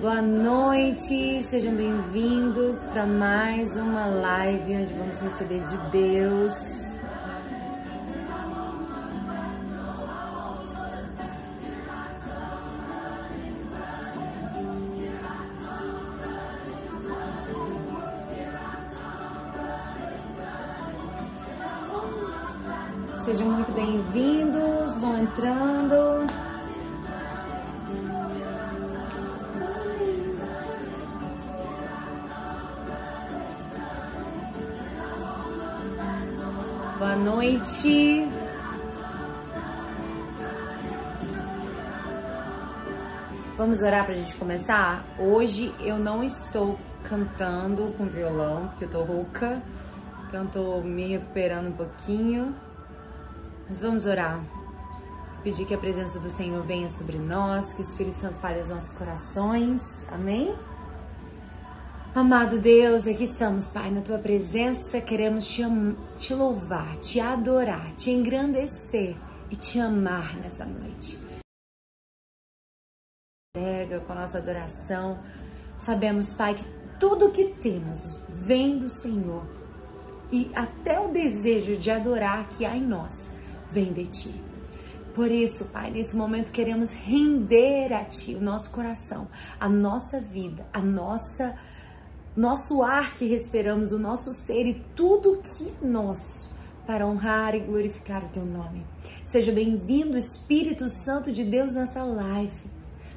Boa noite, sejam bem-vindos para mais uma live onde vamos receber de Deus. Vamos orar para a gente começar? Hoje eu não estou cantando com violão, porque eu tô rouca, então tô me recuperando um pouquinho. Mas vamos orar. Pedir que a presença do Senhor venha sobre nós, que o Espírito Santo fale aos nossos corações. Amém? Amado Deus, aqui estamos, Pai, na tua presença. Queremos te, te louvar, te adorar, te engrandecer e te amar nessa noite. Pega com a nossa adoração. Sabemos, Pai, que tudo que temos vem do Senhor e até o desejo de adorar que há em nós vem de Ti. Por isso, Pai, nesse momento queremos render a Ti o nosso coração, a nossa vida, a nossa nosso ar que respiramos, o nosso ser e tudo que é nosso para honrar e glorificar o Teu nome. Seja bem-vindo, Espírito Santo de Deus, nessa live.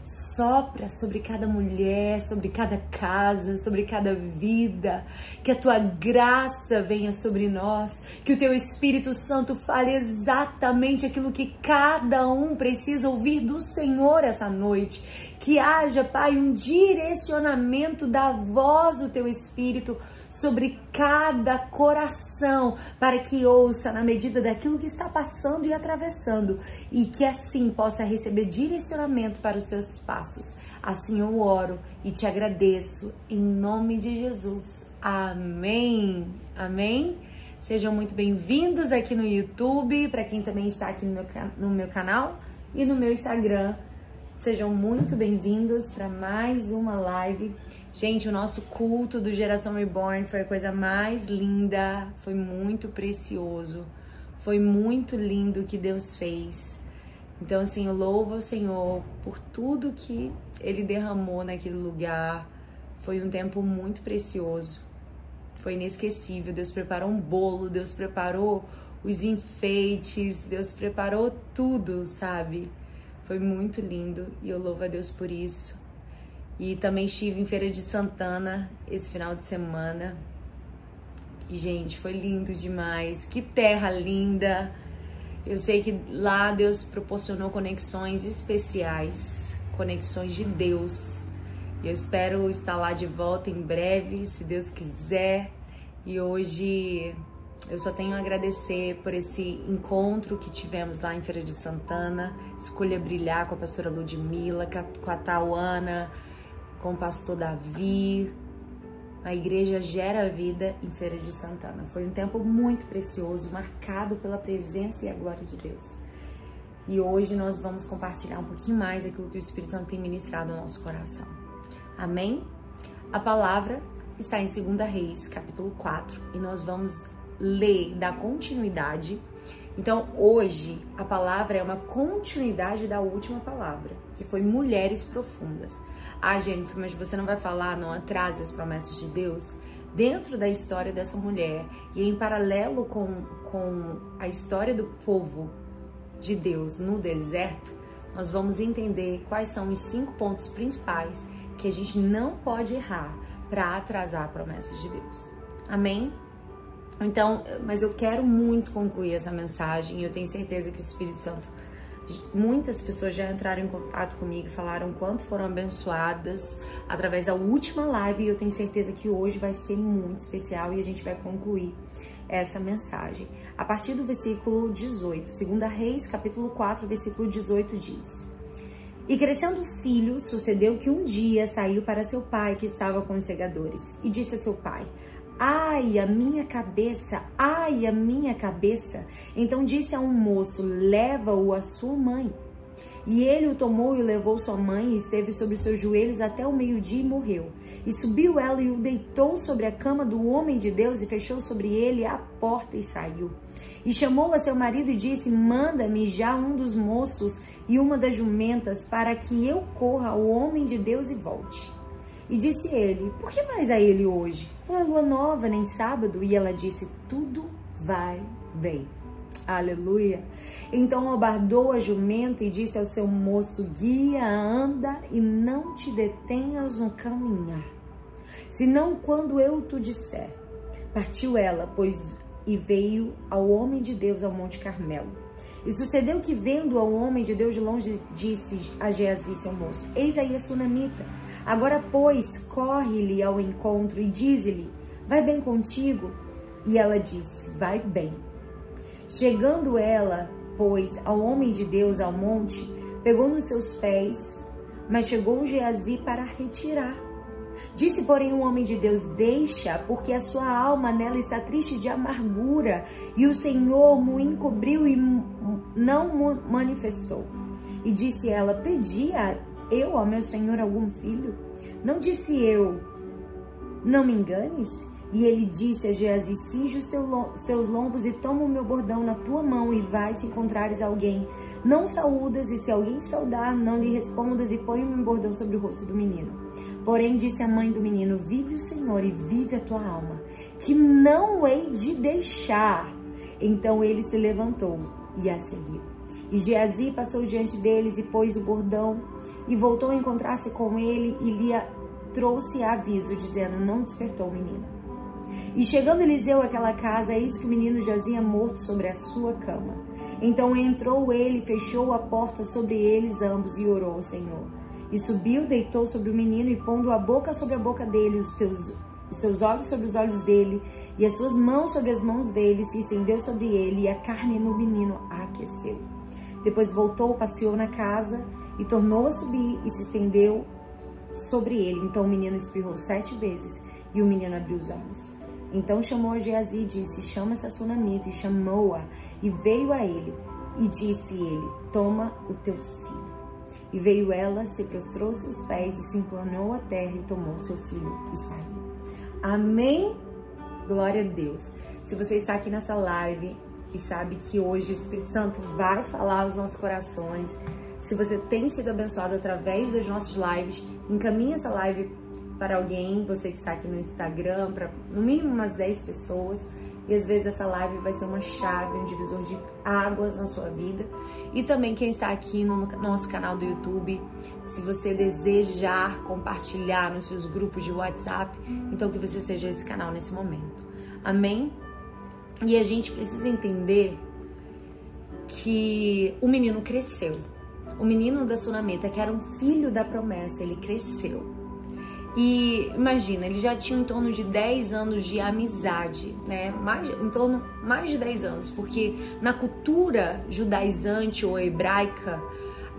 Sopra sobre cada mulher, sobre cada casa, sobre cada vida. Que a tua graça venha sobre nós. Que o teu Espírito Santo fale exatamente aquilo que cada um precisa ouvir do Senhor essa noite. Que haja, Pai, um direcionamento da voz do teu Espírito sobre cada coração, para que ouça na medida daquilo que está passando e atravessando, e que assim possa receber direcionamento para os seus passos. Assim eu oro e te agradeço em nome de Jesus. Amém. Amém. Sejam muito bem-vindos aqui no YouTube, para quem também está aqui no meu, no meu canal e no meu Instagram. Sejam muito bem-vindos para mais uma live. Gente, o nosso culto do Geração Reborn foi a coisa mais linda, foi muito precioso, foi muito lindo o que Deus fez. Então, assim, eu louvo ao Senhor por tudo que Ele derramou naquele lugar. Foi um tempo muito precioso, foi inesquecível. Deus preparou um bolo, Deus preparou os enfeites, Deus preparou tudo, sabe? Foi muito lindo e eu louvo a Deus por isso. E também estive em Feira de Santana esse final de semana. E, gente, foi lindo demais. Que terra linda! Eu sei que lá Deus proporcionou conexões especiais, conexões de Deus. Eu espero estar lá de volta em breve, se Deus quiser. E hoje eu só tenho a agradecer por esse encontro que tivemos lá em Feira de Santana. Escolha brilhar com a pastora Ludmilla, com a Tauana, com o pastor Davi. A igreja gera vida em Feira de Santana. Foi um tempo muito precioso, marcado pela presença e a glória de Deus. E hoje nós vamos compartilhar um pouquinho mais aquilo que o Espírito Santo tem ministrado no nosso coração. Amém? A palavra está em 2 Reis, capítulo 4, e nós vamos ler, dar continuidade. Então, hoje, a palavra é uma continuidade da última palavra, que foi mulheres profundas. Ah, Jennifer, mas você não vai falar, não atrase as promessas de Deus? Dentro da história dessa mulher e em paralelo com, com a história do povo de Deus no deserto, nós vamos entender quais são os cinco pontos principais que a gente não pode errar para atrasar a promessa de Deus. Amém? Então, mas eu quero muito concluir essa mensagem eu tenho certeza que o Espírito Santo, muitas pessoas já entraram em contato comigo e falaram quanto foram abençoadas através da última live e eu tenho certeza que hoje vai ser muito especial e a gente vai concluir essa mensagem. A partir do versículo 18, 2 Reis, capítulo 4, versículo 18 diz: E crescendo o filho, sucedeu que um dia saiu para seu pai que estava com os segadores e disse a seu pai: Ai, a minha cabeça, ai, a minha cabeça. Então disse a um moço: Leva-o à sua mãe. E ele o tomou e levou sua mãe, e esteve sobre seus joelhos até o meio-dia e morreu. E subiu ela e o deitou sobre a cama do homem de Deus e fechou sobre ele a porta e saiu. E chamou a seu marido e disse: Manda-me já um dos moços e uma das jumentas, para que eu corra ao homem de Deus e volte. E disse ele: Por que mais a ele hoje? Não é lua nova, nem sábado. E ela disse: Tudo vai bem. Aleluia. Então abardou a jumenta e disse ao seu moço: Guia, anda e não te detenhas no caminhar, senão quando eu te disser. Partiu ela, pois e veio ao homem de Deus ao Monte Carmelo. E sucedeu que, vendo ao homem de Deus de longe, disse a Geazi, seu moço: Eis aí a sunamita. Agora, pois, corre-lhe ao encontro e dize-lhe: Vai bem contigo? E ela disse: Vai bem. Chegando ela, pois, ao homem de Deus ao monte, pegou nos seus pés, mas chegou Geazi para retirar. Disse, porém, o homem de Deus: Deixa, porque a sua alma nela está triste de amargura, e o Senhor me encobriu e não manifestou. E disse ela: Pedia eu ao meu Senhor algum filho? Não disse eu: Não me enganes? E ele disse a Geazi, cinge os teus lombos e toma o meu bordão na tua mão e vai se encontrares alguém. Não saúdas e se alguém te saudar, não lhe respondas e põe o meu bordão sobre o rosto do menino. Porém disse a mãe do menino, vive o Senhor e vive a tua alma, que não hei de deixar. Então ele se levantou e a seguiu. E Geazi passou diante deles e pôs o bordão e voltou a encontrar-se com ele e lhe trouxe aviso, dizendo, não despertou o menino. E chegando Eliseu àquela casa, eis que o menino jazia morto sobre a sua cama. Então entrou ele, fechou a porta sobre eles ambos e orou ao Senhor. E subiu, deitou sobre o menino e pondo a boca sobre a boca dele, os, teus, os seus olhos sobre os olhos dele e as suas mãos sobre as mãos dele, se estendeu sobre ele e a carne no menino aqueceu. Depois voltou, passeou na casa e tornou a subir e se estendeu sobre ele. Então o menino espirrou sete vezes e o menino abriu os olhos. Então chamou Geazi e disse, chama essa sunamita, e chamou-a, e veio a ele, e disse ele, toma o teu filho. E veio ela, se prostrou seus pés, e se inclinou à terra, e tomou seu filho, e saiu. Amém? Glória a Deus. Se você está aqui nessa live e sabe que hoje o Espírito Santo vai falar aos nossos corações, se você tem sido abençoado através das nossas lives, encaminhe essa live para alguém, você que está aqui no Instagram, para no mínimo umas 10 pessoas. E às vezes essa live vai ser uma chave, um divisor de águas na sua vida. E também quem está aqui no nosso canal do YouTube, se você desejar compartilhar nos seus grupos de WhatsApp, então que você seja esse canal nesse momento. Amém? E a gente precisa entender que o menino cresceu. O menino da Sunamita, que era um filho da promessa, ele cresceu. E imagina, ele já tinha em torno de 10 anos de amizade, né? Mais, em torno mais de 10 anos, porque na cultura judaizante ou hebraica,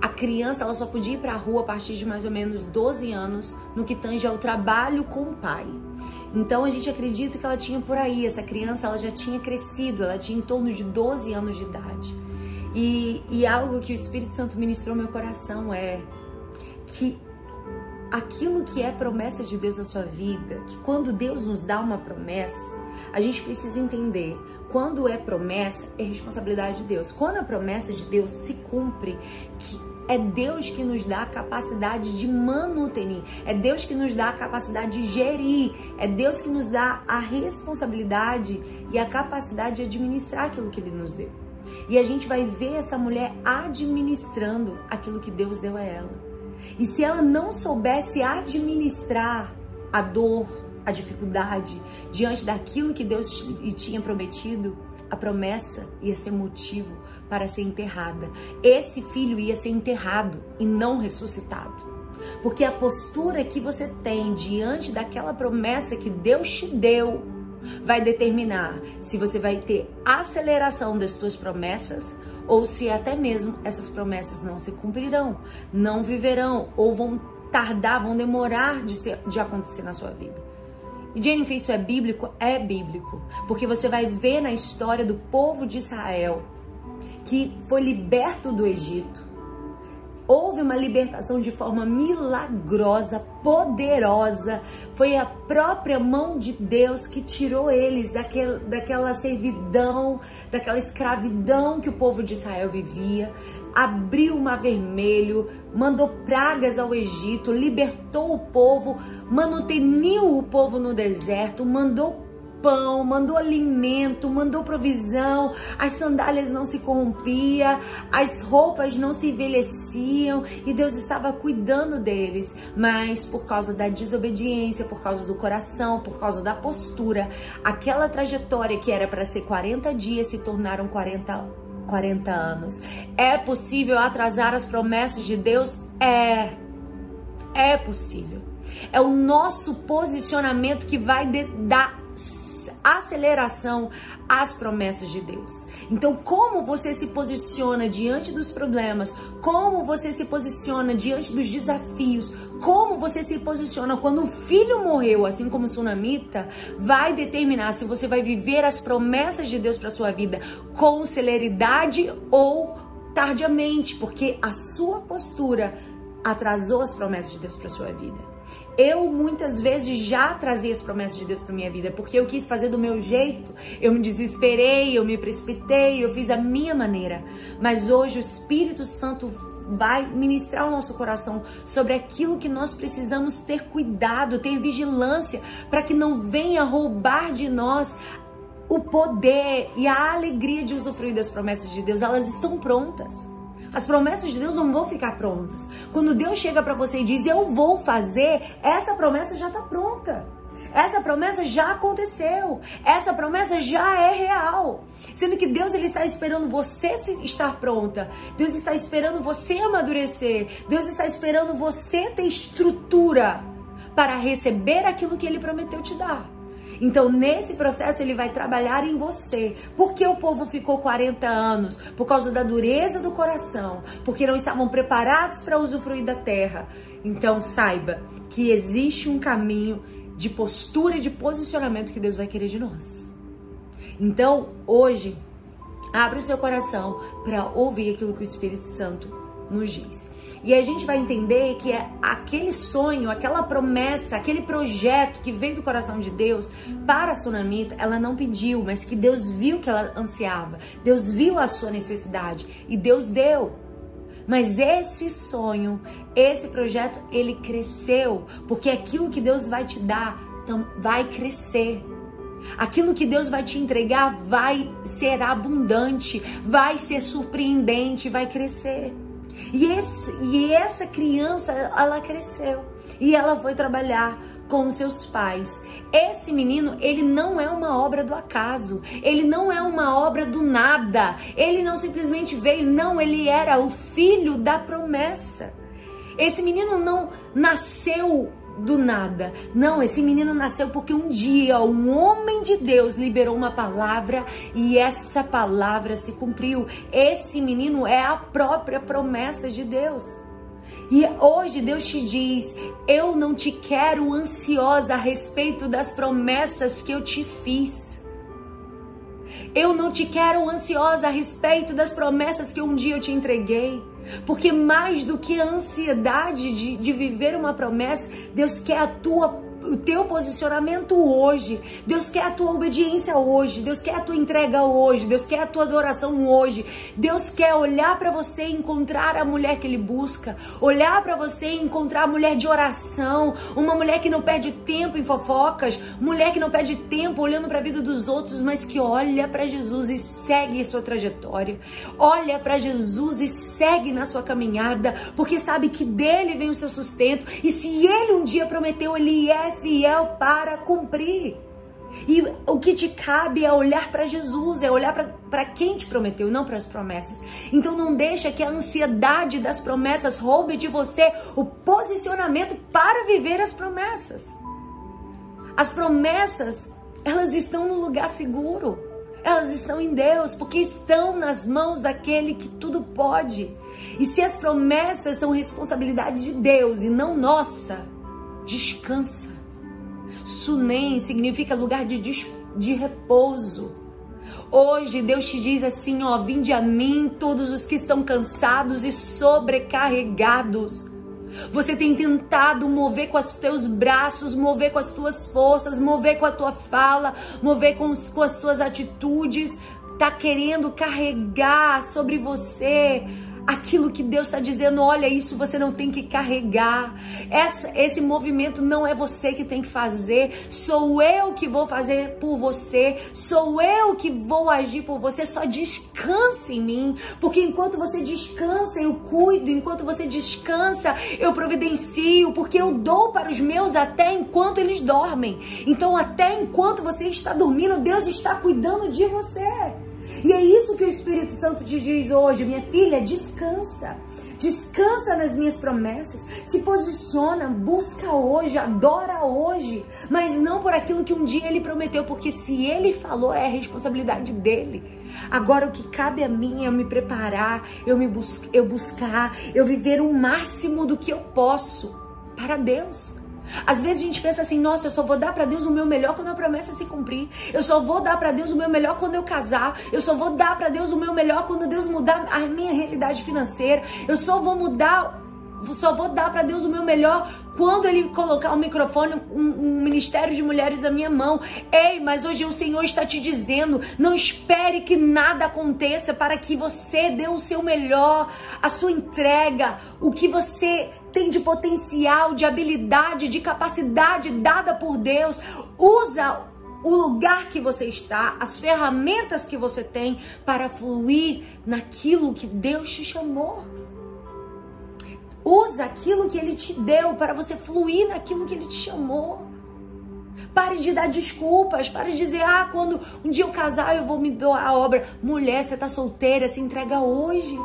a criança ela só podia ir para a rua a partir de mais ou menos 12 anos no que tange ao trabalho com o pai. Então a gente acredita que ela tinha por aí, essa criança ela já tinha crescido, ela tinha em torno de 12 anos de idade. E, e algo que o Espírito Santo ministrou no meu coração é que aquilo que é promessa de Deus na sua vida, que quando Deus nos dá uma promessa, a gente precisa entender, quando é promessa, é responsabilidade de Deus. Quando a promessa de Deus se cumpre, que é Deus que nos dá a capacidade de manutenir, é Deus que nos dá a capacidade de gerir, é Deus que nos dá a responsabilidade e a capacidade de administrar aquilo que Ele nos deu. E a gente vai ver essa mulher administrando aquilo que Deus deu a ela. E se ela não soubesse administrar a dor, a dificuldade diante daquilo que Deus lhe tinha prometido, a promessa ia ser motivo para ser enterrada. Esse filho ia ser enterrado e não ressuscitado. Porque a postura que você tem diante daquela promessa que Deus te deu vai determinar se você vai ter aceleração das suas promessas ou se até mesmo essas promessas não se cumprirão, não viverão ou vão tardar, vão demorar de, ser, de acontecer na sua vida. E Jennifer, isso é bíblico? É bíblico. Porque você vai ver na história do povo de Israel que foi liberto do Egito houve uma libertação de forma milagrosa, poderosa. Foi a própria mão de Deus que tirou eles daquele, daquela servidão, daquela escravidão que o povo de Israel vivia. Abriu o mar vermelho, mandou pragas ao Egito, libertou o povo, manuteniu o povo no deserto, mandou pão, mandou alimento, mandou provisão, as sandálias não se corrompiam, as roupas não se envelheciam e Deus estava cuidando deles. Mas por causa da desobediência, por causa do coração, por causa da postura, aquela trajetória que era para ser 40 dias se tornaram 40 40 anos. É possível atrasar as promessas de Deus? É. É possível. É o nosso posicionamento que vai dar aceleração às promessas de Deus. Então, como você se posiciona diante dos problemas, como você se posiciona diante dos desafios, como você se posiciona quando o filho morreu, assim como o sunamita, vai determinar se você vai viver as promessas de Deus para sua vida com celeridade ou tardiamente, porque a sua postura atrasou as promessas de Deus para sua vida. Eu muitas vezes já trazia as promessas de Deus para minha vida, porque eu quis fazer do meu jeito. Eu me desesperei, eu me precipitei, eu fiz a minha maneira. Mas hoje o Espírito Santo vai ministrar o nosso coração sobre aquilo que nós precisamos ter cuidado, ter vigilância, para que não venha roubar de nós o poder e a alegria de usufruir das promessas de Deus. Elas estão prontas. As promessas de Deus não vão ficar prontas. Quando Deus chega para você e diz eu vou fazer, essa promessa já está pronta. Essa promessa já aconteceu. Essa promessa já é real. Sendo que Deus ele está esperando você estar pronta. Deus está esperando você amadurecer. Deus está esperando você ter estrutura para receber aquilo que ele prometeu te dar. Então, nesse processo, ele vai trabalhar em você. Por que o povo ficou 40 anos? Por causa da dureza do coração, porque não estavam preparados para usufruir da terra. Então, saiba que existe um caminho de postura e de posicionamento que Deus vai querer de nós. Então, hoje, abre o seu coração para ouvir aquilo que o Espírito Santo nos diz. E a gente vai entender que é aquele sonho, aquela promessa, aquele projeto que veio do coração de Deus para a Sunamita, ela não pediu, mas que Deus viu que ela ansiava. Deus viu a sua necessidade e Deus deu. Mas esse sonho, esse projeto, ele cresceu, porque aquilo que Deus vai te dar vai crescer. Aquilo que Deus vai te entregar vai ser abundante, vai ser surpreendente, vai crescer. E, esse, e essa criança, ela cresceu e ela foi trabalhar com seus pais. Esse menino, ele não é uma obra do acaso, ele não é uma obra do nada, ele não simplesmente veio, não, ele era o filho da promessa. Esse menino não nasceu do nada. Não, esse menino nasceu porque um dia um homem de Deus liberou uma palavra e essa palavra se cumpriu. Esse menino é a própria promessa de Deus. E hoje Deus te diz: Eu não te quero ansiosa a respeito das promessas que eu te fiz. Eu não te quero ansiosa a respeito das promessas que um dia eu te entreguei. Porque mais do que a ansiedade de, de viver uma promessa, Deus quer a tua o teu posicionamento hoje. Deus quer a tua obediência hoje. Deus quer a tua entrega hoje. Deus quer a tua adoração hoje. Deus quer olhar para você e encontrar a mulher que ele busca. Olhar para você e encontrar a mulher de oração, uma mulher que não perde tempo em fofocas, mulher que não perde tempo olhando para a vida dos outros, mas que olha para Jesus e segue sua trajetória. Olha para Jesus e segue na sua caminhada, porque sabe que dele vem o seu sustento e se ele um dia prometeu, ele é fiel para cumprir. E o que te cabe é olhar para Jesus, é olhar para quem te prometeu, não para as promessas. Então não deixa que a ansiedade das promessas roube de você o posicionamento para viver as promessas. As promessas, elas estão no lugar seguro. Elas estão em Deus, porque estão nas mãos daquele que tudo pode. E se as promessas são responsabilidade de Deus e não nossa, descansa Sunem significa lugar de, de repouso. Hoje Deus te diz assim, ó, vinde a mim todos os que estão cansados e sobrecarregados. Você tem tentado mover com os teus braços, mover com as tuas forças, mover com a tua fala, mover com, com as tuas atitudes, tá querendo carregar sobre você aquilo que Deus está dizendo, olha, isso você não tem que carregar. Essa, esse movimento não é você que tem que fazer, sou eu que vou fazer por você, sou eu que vou agir por você. Só descanse em mim, porque enquanto você descansa, eu cuido, enquanto você descansa, eu providencio, porque eu dou para os meus até enquanto eles dormem. Então, até enquanto você está dormindo, Deus está cuidando de você. E é isso que o Espírito Santo te diz hoje, minha filha, descansa. Descansa nas minhas promessas, se posiciona, busca hoje, adora hoje, mas não por aquilo que um dia ele prometeu, porque se ele falou é responsabilidade dele. Agora o que cabe a mim é eu me preparar, eu me bus eu buscar, eu viver o máximo do que eu posso para Deus. Às vezes a gente pensa assim, nossa, eu só vou dar para Deus o meu melhor quando a promessa se cumprir. Eu só vou dar para Deus o meu melhor quando eu casar. Eu só vou dar para Deus o meu melhor quando Deus mudar a minha realidade financeira. Eu só vou mudar só vou dar para Deus o meu melhor quando Ele colocar o um microfone, um, um, ministério de mulheres na minha mão. Ei, mas hoje o Senhor está te dizendo: não espere que nada aconteça para que você dê o seu melhor, a sua entrega, o que você tem de potencial, de habilidade, de capacidade dada por Deus. Usa o lugar que você está, as ferramentas que você tem para fluir naquilo que Deus te chamou. Usa aquilo que ele te deu para você fluir naquilo que ele te chamou. Pare de dar desculpas, pare de dizer, ah, quando um dia eu casar eu vou me doar a obra. Mulher, você tá solteira, se entrega hoje.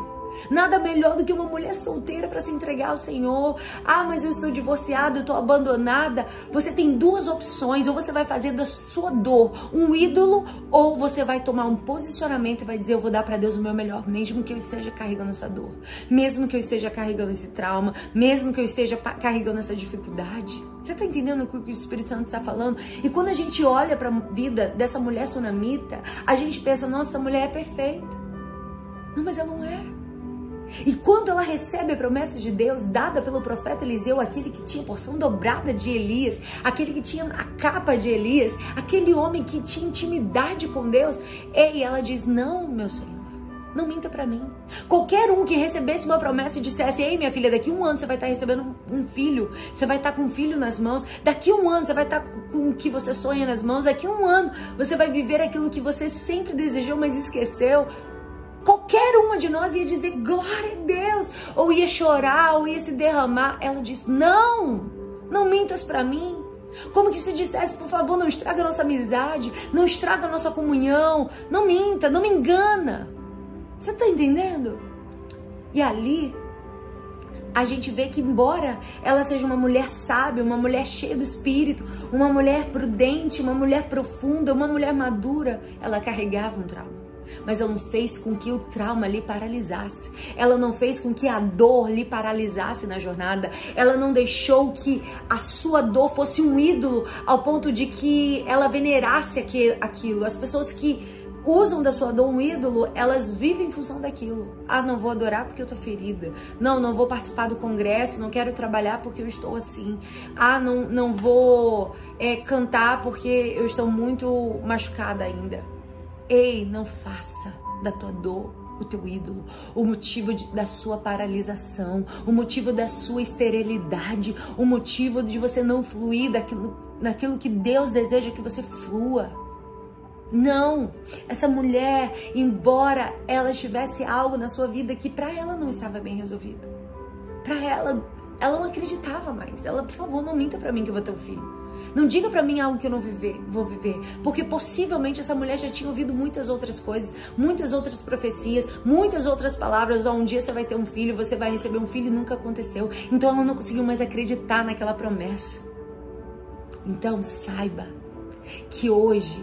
Nada melhor do que uma mulher solteira para se entregar ao Senhor. Ah, mas eu estou divorciada, eu estou abandonada. Você tem duas opções: ou você vai fazer da sua dor um ídolo, ou você vai tomar um posicionamento e vai dizer: Eu vou dar para Deus o meu melhor, mesmo que eu esteja carregando essa dor, mesmo que eu esteja carregando esse trauma, mesmo que eu esteja carregando essa dificuldade. Você está entendendo o que o Espírito Santo está falando? E quando a gente olha para a vida dessa mulher sunamita, a gente pensa: Nossa, essa mulher é perfeita. Não, mas ela não é. E quando ela recebe a promessa de Deus dada pelo profeta Eliseu, aquele que tinha porção dobrada de Elias, aquele que tinha a capa de Elias, aquele homem que tinha intimidade com Deus, e ela diz: Não, meu Senhor. Não minta para mim. Qualquer um que recebesse uma promessa e dissesse: Ei, minha filha, daqui um ano você vai estar recebendo um filho, você vai estar com um filho nas mãos, daqui um ano você vai estar com o que você sonha nas mãos, daqui um ano você vai viver aquilo que você sempre desejou, mas esqueceu qualquer uma de nós ia dizer glória a Deus, ou ia chorar, ou ia se derramar. Ela diz: Não, não mintas para mim. Como que se dissesse, por favor, não estraga a nossa amizade, não estraga a nossa comunhão, não minta, não me engana. Você tá entendendo? E ali a gente vê que, embora ela seja uma mulher sábia, uma mulher cheia do espírito, uma mulher prudente, uma mulher profunda, uma mulher madura, ela carregava um trauma mas ela não fez com que o trauma lhe paralisasse. Ela não fez com que a dor lhe paralisasse na jornada. Ela não deixou que a sua dor fosse um ídolo ao ponto de que ela venerasse aquilo. As pessoas que usam da sua dor um ídolo, elas vivem em função daquilo. Ah, não vou adorar porque eu tô ferida. Não, não vou participar do congresso, não quero trabalhar porque eu estou assim. Ah, não, não vou é, cantar porque eu estou muito machucada ainda. Ei, não faça da tua dor o teu ídolo, o motivo de, da sua paralisação, o motivo da sua esterilidade, o motivo de você não fluir daquilo, naquilo que Deus deseja que você flua. Não, essa mulher, embora ela tivesse algo na sua vida que para ela não estava bem resolvido, para ela, ela não acreditava mais. Ela, por favor, não minta para mim que eu vou ter um filho. Não diga para mim algo que eu não viver, vou viver, porque possivelmente essa mulher já tinha ouvido muitas outras coisas, muitas outras profecias, muitas outras palavras. Ó, um dia você vai ter um filho, você vai receber um filho e nunca aconteceu. Então ela não conseguiu mais acreditar naquela promessa. Então saiba que hoje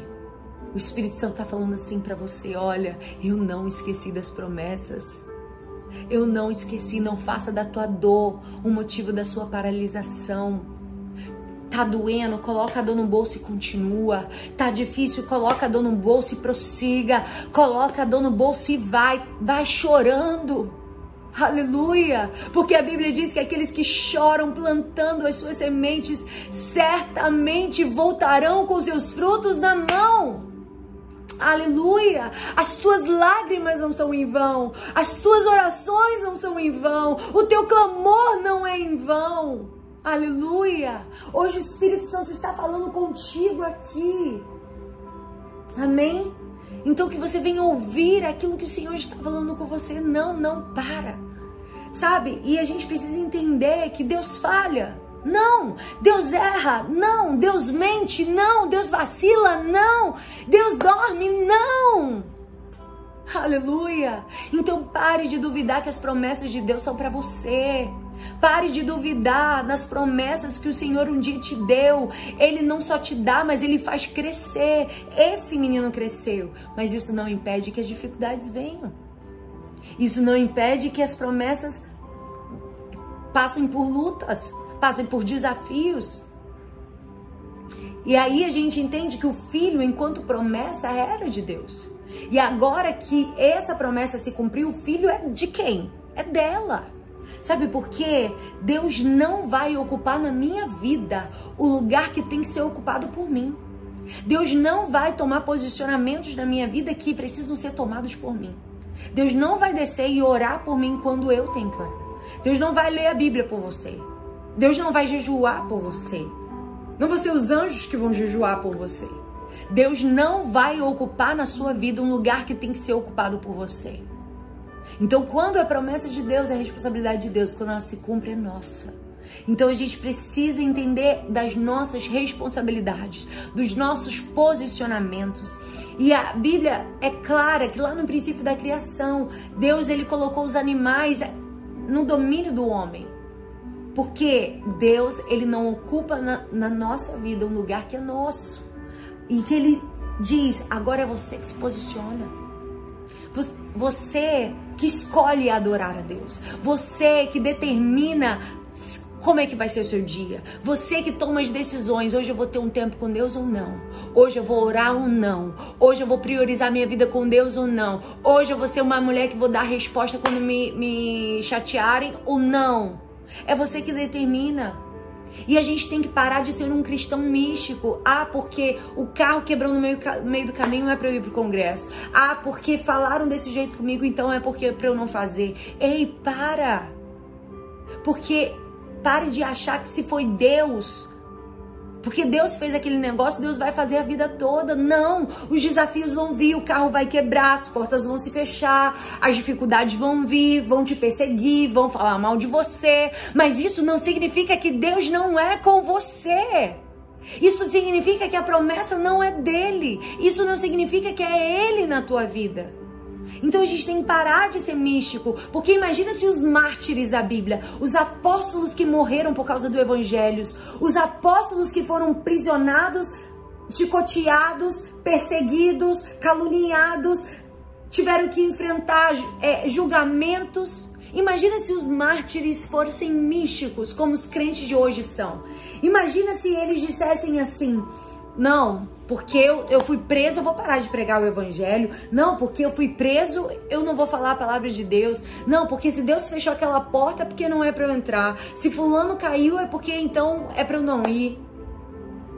o Espírito Santo está falando assim para você: olha, eu não esqueci das promessas. Eu não esqueci, não faça da tua dor o motivo da sua paralisação. Tá doendo, coloca a dor no bolso e continua. Tá difícil, coloca a dor no bolso e prossiga. Coloca a dor no bolso e vai, vai chorando. Aleluia! Porque a Bíblia diz que aqueles que choram plantando as suas sementes certamente voltarão com seus frutos na mão. Aleluia! As tuas lágrimas não são em vão, as tuas orações não são em vão, o teu clamor não é em vão. Aleluia! Hoje o Espírito Santo está falando contigo aqui. Amém? Então que você venha ouvir aquilo que o Senhor está falando com você. Não, não para. Sabe? E a gente precisa entender que Deus falha. Não, Deus erra, não, Deus mente, não, Deus vacila, não, Deus dorme, não. Aleluia! Então pare de duvidar que as promessas de Deus são para você. Pare de duvidar nas promessas que o Senhor um dia te deu. Ele não só te dá, mas ele faz crescer. Esse menino cresceu, mas isso não impede que as dificuldades venham. Isso não impede que as promessas passem por lutas, passem por desafios. E aí a gente entende que o filho, enquanto promessa, era de Deus. E agora que essa promessa se cumpriu, o filho é de quem? É dela. Sabe por quê? Deus não vai ocupar na minha vida o lugar que tem que ser ocupado por mim. Deus não vai tomar posicionamentos na minha vida que precisam ser tomados por mim. Deus não vai descer e orar por mim quando eu tenho que. Deus não vai ler a Bíblia por você. Deus não vai jejuar por você. Não vão ser os anjos que vão jejuar por você. Deus não vai ocupar na sua vida um lugar que tem que ser ocupado por você. Então, quando é promessa de Deus, é responsabilidade de Deus. Quando ela se cumpre, é nossa. Então a gente precisa entender das nossas responsabilidades, dos nossos posicionamentos. E a Bíblia é clara que lá no princípio da criação, Deus ele colocou os animais no domínio do homem. Porque Deus ele não ocupa na, na nossa vida um lugar que é nosso. E que ele diz, agora é você que se posiciona. Você que escolhe adorar a Deus. Você que determina como é que vai ser o seu dia? Você que toma as decisões. Hoje eu vou ter um tempo com Deus ou não? Hoje eu vou orar ou não? Hoje eu vou priorizar minha vida com Deus ou não? Hoje eu vou ser uma mulher que vou dar resposta quando me, me chatearem ou não? É você que determina. E a gente tem que parar de ser um cristão místico. Ah, porque o carro quebrou no meio, meio do caminho é para eu ir pro congresso. Ah, porque falaram desse jeito comigo, então é porque é para eu não fazer. Ei, para! Porque pare de achar que se foi Deus porque Deus fez aquele negócio, Deus vai fazer a vida toda. Não, os desafios vão vir, o carro vai quebrar, as portas vão se fechar, as dificuldades vão vir, vão te perseguir, vão falar mal de você. Mas isso não significa que Deus não é com você. Isso significa que a promessa não é dele. Isso não significa que é ele na tua vida. Então a gente tem que parar de ser místico, porque imagina se os mártires da Bíblia, os apóstolos que morreram por causa do evangelho, os apóstolos que foram prisionados, chicoteados, perseguidos, caluniados, tiveram que enfrentar é, julgamentos. Imagina se os mártires fossem místicos, como os crentes de hoje são. Imagina se eles dissessem assim: não, porque eu, eu fui preso, eu vou parar de pregar o evangelho. Não, porque eu fui preso, eu não vou falar a palavra de Deus. Não, porque se Deus fechou aquela porta, é porque não é para eu entrar. Se fulano caiu, é porque então é para eu não ir.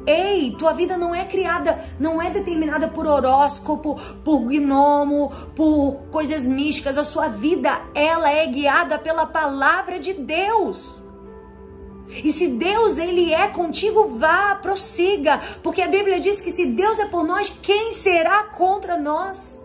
Ei, tua vida não é criada, não é determinada por horóscopo, por gnomo, por coisas místicas. A sua vida, ela é guiada pela palavra de Deus. E se Deus ele é contigo, vá, prossiga, porque a Bíblia diz que se Deus é por nós, quem será contra nós?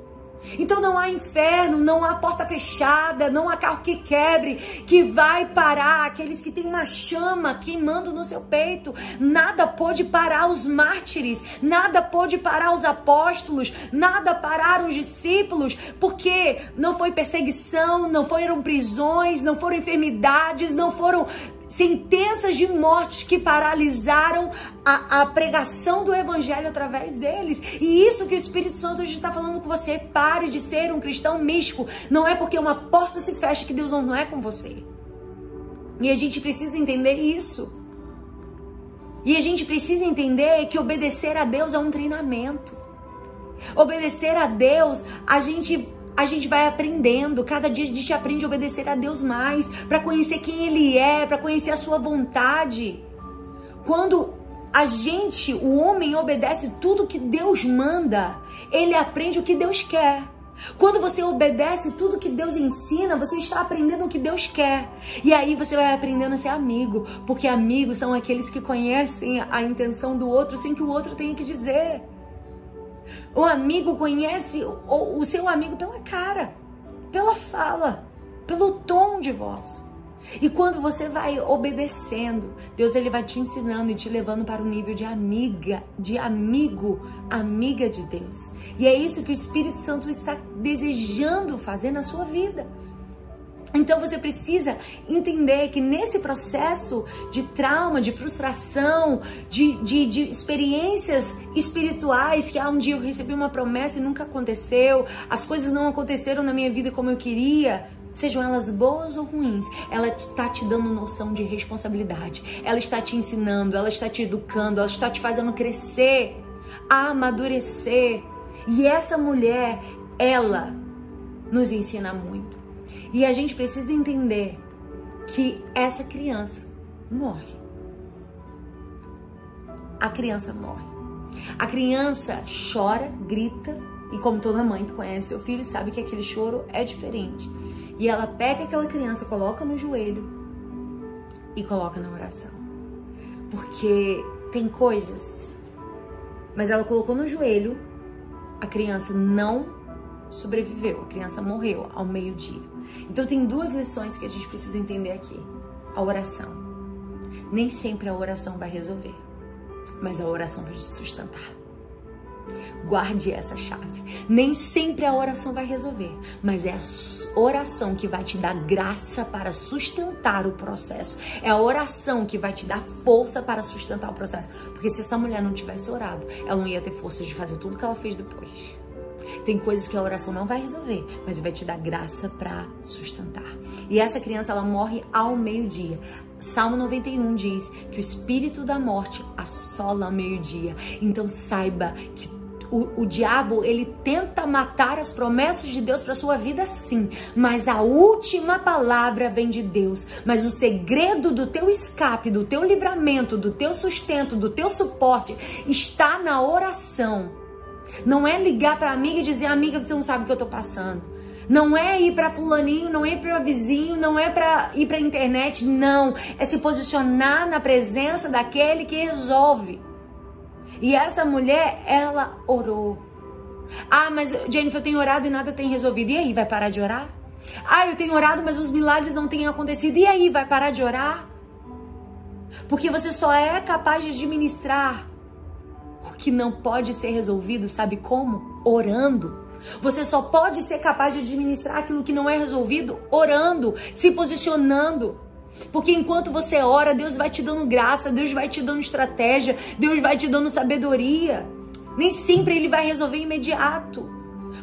Então não há inferno, não há porta fechada, não há carro que quebre, que vai parar aqueles que têm uma chama queimando no seu peito. Nada pode parar os mártires, nada pode parar os apóstolos, nada parar os discípulos, porque não foi perseguição, não foram prisões, não foram enfermidades, não foram sentenças de mortes que paralisaram a, a, pregação do evangelho através deles. E isso que o Espírito Santo hoje está falando com você. Pare de ser um cristão místico. Não é porque uma porta se fecha que Deus não é com você. E a gente precisa entender isso. E a gente precisa entender que obedecer a Deus é um treinamento. Obedecer a Deus, a gente a gente vai aprendendo. Cada dia a gente aprende a obedecer a Deus mais, para conhecer quem Ele é, para conhecer a Sua vontade. Quando a gente, o homem, obedece tudo que Deus manda, ele aprende o que Deus quer. Quando você obedece tudo que Deus ensina, você está aprendendo o que Deus quer. E aí você vai aprendendo a ser amigo, porque amigos são aqueles que conhecem a intenção do outro sem que o outro tenha que dizer. O amigo conhece o, o seu amigo pela cara, pela fala, pelo tom de voz. E quando você vai obedecendo, Deus ele vai te ensinando e te levando para o nível de amiga, de amigo, amiga de Deus. E é isso que o Espírito Santo está desejando fazer na sua vida. Então você precisa entender que nesse processo de trauma, de frustração, de, de, de, experiências espirituais, que há um dia eu recebi uma promessa e nunca aconteceu, as coisas não aconteceram na minha vida como eu queria, sejam elas boas ou ruins, ela está te dando noção de responsabilidade, ela está te ensinando, ela está te educando, ela está te fazendo crescer, amadurecer. E essa mulher, ela nos ensina muito. E a gente precisa entender que essa criança morre. A criança morre. A criança chora, grita, e como toda mãe que conhece seu filho sabe que aquele choro é diferente. E ela pega aquela criança, coloca no joelho e coloca na oração. Porque tem coisas, mas ela colocou no joelho, a criança não sobreviveu, a criança morreu ao meio-dia. Então tem duas lições que a gente precisa entender aqui. A oração. Nem sempre a oração vai resolver, mas a oração vai te sustentar. Guarde essa chave. Nem sempre a oração vai resolver, mas é a oração que vai te dar graça para sustentar o processo. É a oração que vai te dar força para sustentar o processo. Porque se essa mulher não tivesse orado, ela não ia ter força de fazer tudo que ela fez depois. Tem coisas que a oração não vai resolver, mas vai te dar graça para sustentar. E essa criança, ela morre ao meio-dia. Salmo 91 diz que o espírito da morte assola ao meio-dia. Então saiba que o, o diabo, ele tenta matar as promessas de Deus para sua vida, sim. Mas a última palavra vem de Deus. Mas o segredo do teu escape, do teu livramento, do teu sustento, do teu suporte está na oração. Não é ligar para amiga e dizer, amiga, você não sabe o que eu tô passando. Não é ir para fulaninho, não é ir para vizinho, não é para ir para internet, não. É se posicionar na presença daquele que resolve. E essa mulher, ela orou. Ah, mas Jennifer, eu tenho orado e nada tem resolvido. E aí, vai parar de orar? Ah, eu tenho orado, mas os milagres não têm acontecido. E aí, vai parar de orar? Porque você só é capaz de administrar que não pode ser resolvido, sabe como? Orando. Você só pode ser capaz de administrar aquilo que não é resolvido orando, se posicionando. Porque enquanto você ora, Deus vai te dando graça, Deus vai te dando estratégia, Deus vai te dando sabedoria. Nem sempre ele vai resolver imediato.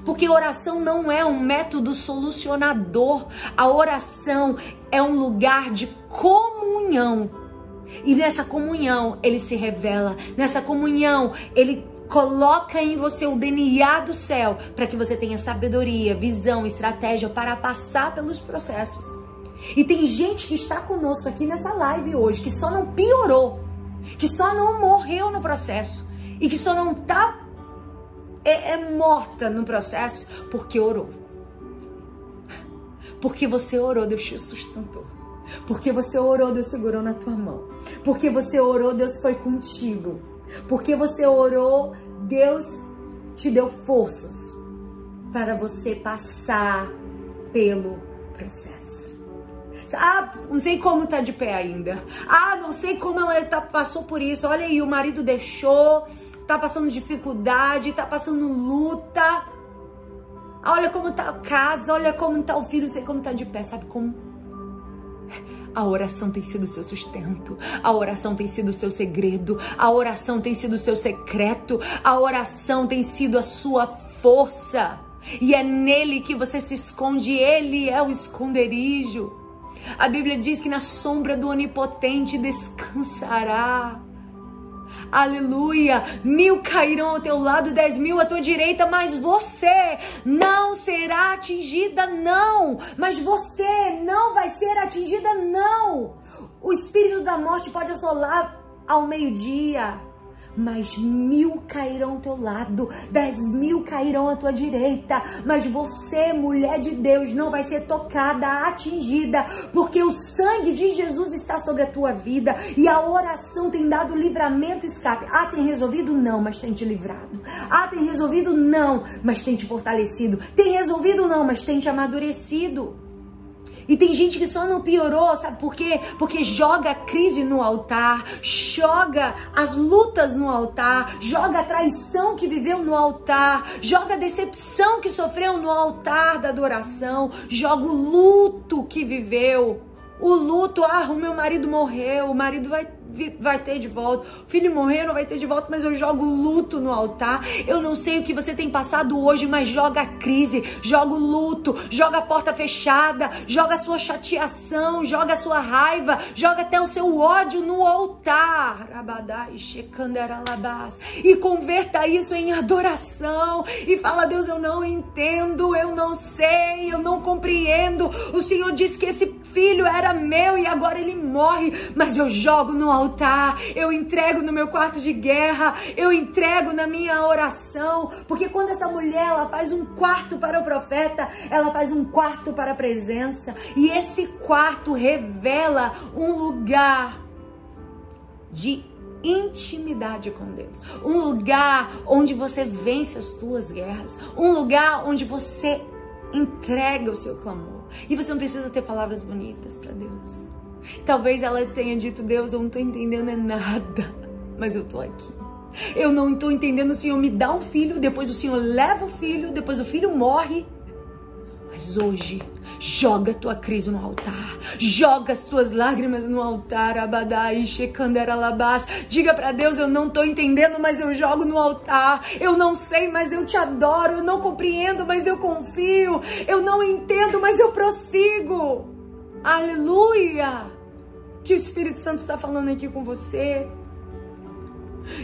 Porque oração não é um método solucionador. A oração é um lugar de comunhão. E nessa comunhão ele se revela. Nessa comunhão ele coloca em você o DNA do céu para que você tenha sabedoria, visão, estratégia para passar pelos processos. E tem gente que está conosco aqui nessa live hoje que só não piorou, que só não morreu no processo e que só não está é, é morta no processo porque orou. Porque você orou, Deus te sustentou. Porque você orou, Deus segurou na tua mão. Porque você orou, Deus foi contigo. Porque você orou, Deus te deu forças para você passar pelo processo. Ah, não sei como tá de pé ainda. Ah, não sei como ela tá, passou por isso. Olha aí, o marido deixou, tá passando dificuldade, tá passando luta. Olha como tá a casa, olha como tá o filho, não sei como tá de pé, sabe como? A oração tem sido o seu sustento, a oração tem sido o seu segredo, a oração tem sido o seu secreto, a oração tem sido a sua força. E é nele que você se esconde, ele é o esconderijo. A Bíblia diz que na sombra do Onipotente descansará. Aleluia. Mil cairão ao teu lado, dez mil à tua direita, mas você não será atingida, não. Mas você não vai ser atingida, não. O espírito da morte pode assolar ao meio-dia mas mil cairão ao teu lado, dez mil cairão à tua direita, mas você, mulher de Deus, não vai ser tocada, atingida, porque o sangue de Jesus está sobre a tua vida e a oração tem dado livramento, escape. Ah, tem resolvido? Não, mas tem te livrado. Ah, tem resolvido? Não, mas tem te fortalecido. Tem resolvido? Não, mas tem te amadurecido. E tem gente que só não piorou, sabe por quê? Porque joga a crise no altar, joga as lutas no altar, joga a traição que viveu no altar, joga a decepção que sofreu no altar da adoração, joga o luto que viveu. O luto, ah, o meu marido morreu, o marido vai vai ter de volta. O filho morrer não vai ter de volta, mas eu jogo luto no altar. Eu não sei o que você tem passado hoje, mas joga a crise, joga o luto, joga a porta fechada, joga a sua chateação, joga a sua raiva, joga até o seu ódio no altar. E converta isso em adoração e fala: Deus, eu não entendo, eu não sei, eu não compreendo. O Senhor disse que esse filho era meu e agora ele morre, mas eu jogo no altar altar, eu entrego no meu quarto de guerra, eu entrego na minha oração, porque quando essa mulher ela faz um quarto para o profeta, ela faz um quarto para a presença, e esse quarto revela um lugar de intimidade com Deus, um lugar onde você vence as suas guerras, um lugar onde você entrega o seu clamor. E você não precisa ter palavras bonitas para Deus. Talvez ela tenha dito: Deus, eu não tô entendendo é nada, mas eu tô aqui. Eu não estou entendendo, o Senhor me dá um filho, depois o Senhor leva o filho, depois o filho morre. Mas hoje, joga a tua crise no altar, joga as tuas lágrimas no altar, Abadai, Shekandera Labás. Diga para Deus: Eu não estou entendendo, mas eu jogo no altar. Eu não sei, mas eu te adoro. Eu não compreendo, mas eu confio. Eu não entendo, mas eu prossigo. Aleluia! Que o Espírito Santo está falando aqui com você.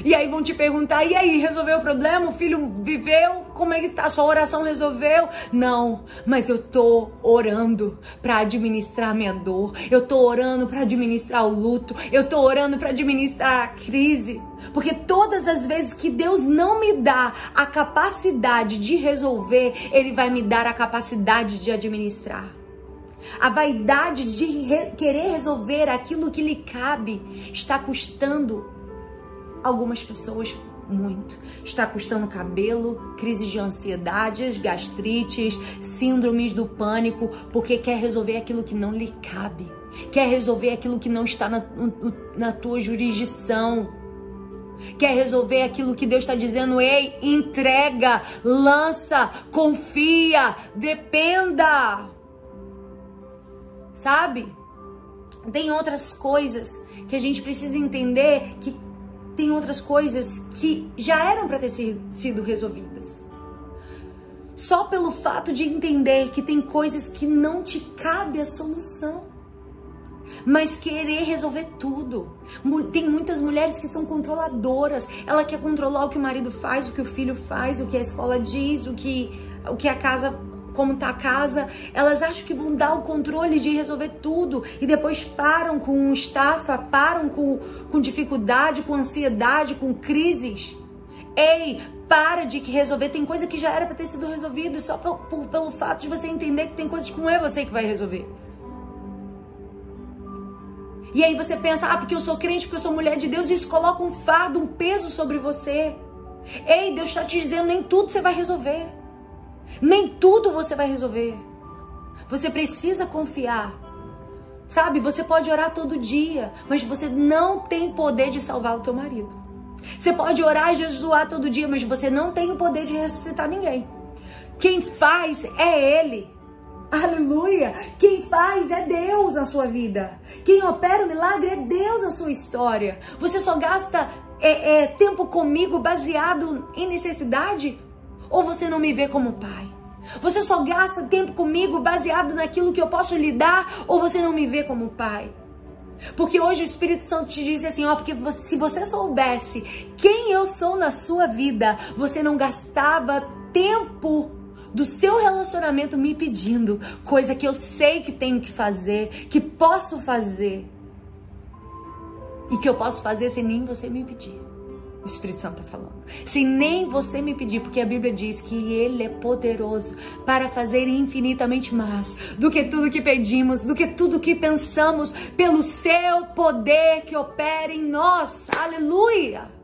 E aí vão te perguntar: e aí, resolveu o problema? O filho viveu? Como é que tá? Sua oração resolveu? Não, mas eu tô orando para administrar minha dor. Eu tô orando para administrar o luto. Eu tô orando para administrar a crise. Porque todas as vezes que Deus não me dá a capacidade de resolver, Ele vai me dar a capacidade de administrar. A vaidade de re querer resolver aquilo que lhe cabe está custando algumas pessoas muito. Está custando cabelo, crises de ansiedades, gastrites, síndromes do pânico, porque quer resolver aquilo que não lhe cabe. Quer resolver aquilo que não está na, na tua jurisdição. Quer resolver aquilo que Deus está dizendo? Ei, entrega, lança, confia, dependa sabe? Tem outras coisas que a gente precisa entender que tem outras coisas que já eram para ter sido resolvidas. Só pelo fato de entender que tem coisas que não te cabe a solução. Mas querer resolver tudo. Tem muitas mulheres que são controladoras. Ela quer controlar o que o marido faz, o que o filho faz, o que a escola diz, o que, o que a casa como tá a casa, elas acham que vão dar o controle de resolver tudo e depois param com estafa, param com, com dificuldade, com ansiedade, com crises. Ei, para de resolver. Tem coisa que já era para ter sido resolvida só por, por, pelo fato de você entender que tem coisas que não é você que vai resolver. E aí você pensa, ah, porque eu sou crente, porque eu sou mulher de Deus, e isso coloca um fardo, um peso sobre você. Ei, Deus está te dizendo, nem tudo você vai resolver. Nem tudo você vai resolver. Você precisa confiar. Sabe, você pode orar todo dia, mas você não tem poder de salvar o teu marido. Você pode orar e jejuar todo dia, mas você não tem o poder de ressuscitar ninguém. Quem faz é Ele. Aleluia! Quem faz é Deus na sua vida. Quem opera o milagre é Deus na sua história. Você só gasta é, é, tempo comigo baseado em necessidade? Ou você não me vê como pai? Você só gasta tempo comigo baseado naquilo que eu posso lhe dar? Ou você não me vê como pai? Porque hoje o Espírito Santo te diz assim, ó, porque se você soubesse quem eu sou na sua vida, você não gastava tempo do seu relacionamento me pedindo coisa que eu sei que tenho que fazer, que posso fazer e que eu posso fazer sem nem você me pedir. O Espírito Santo está falando. Sem nem você me pedir, porque a Bíblia diz que Ele é poderoso para fazer infinitamente mais do que tudo que pedimos, do que tudo que pensamos, pelo seu poder que opera em nós. Aleluia!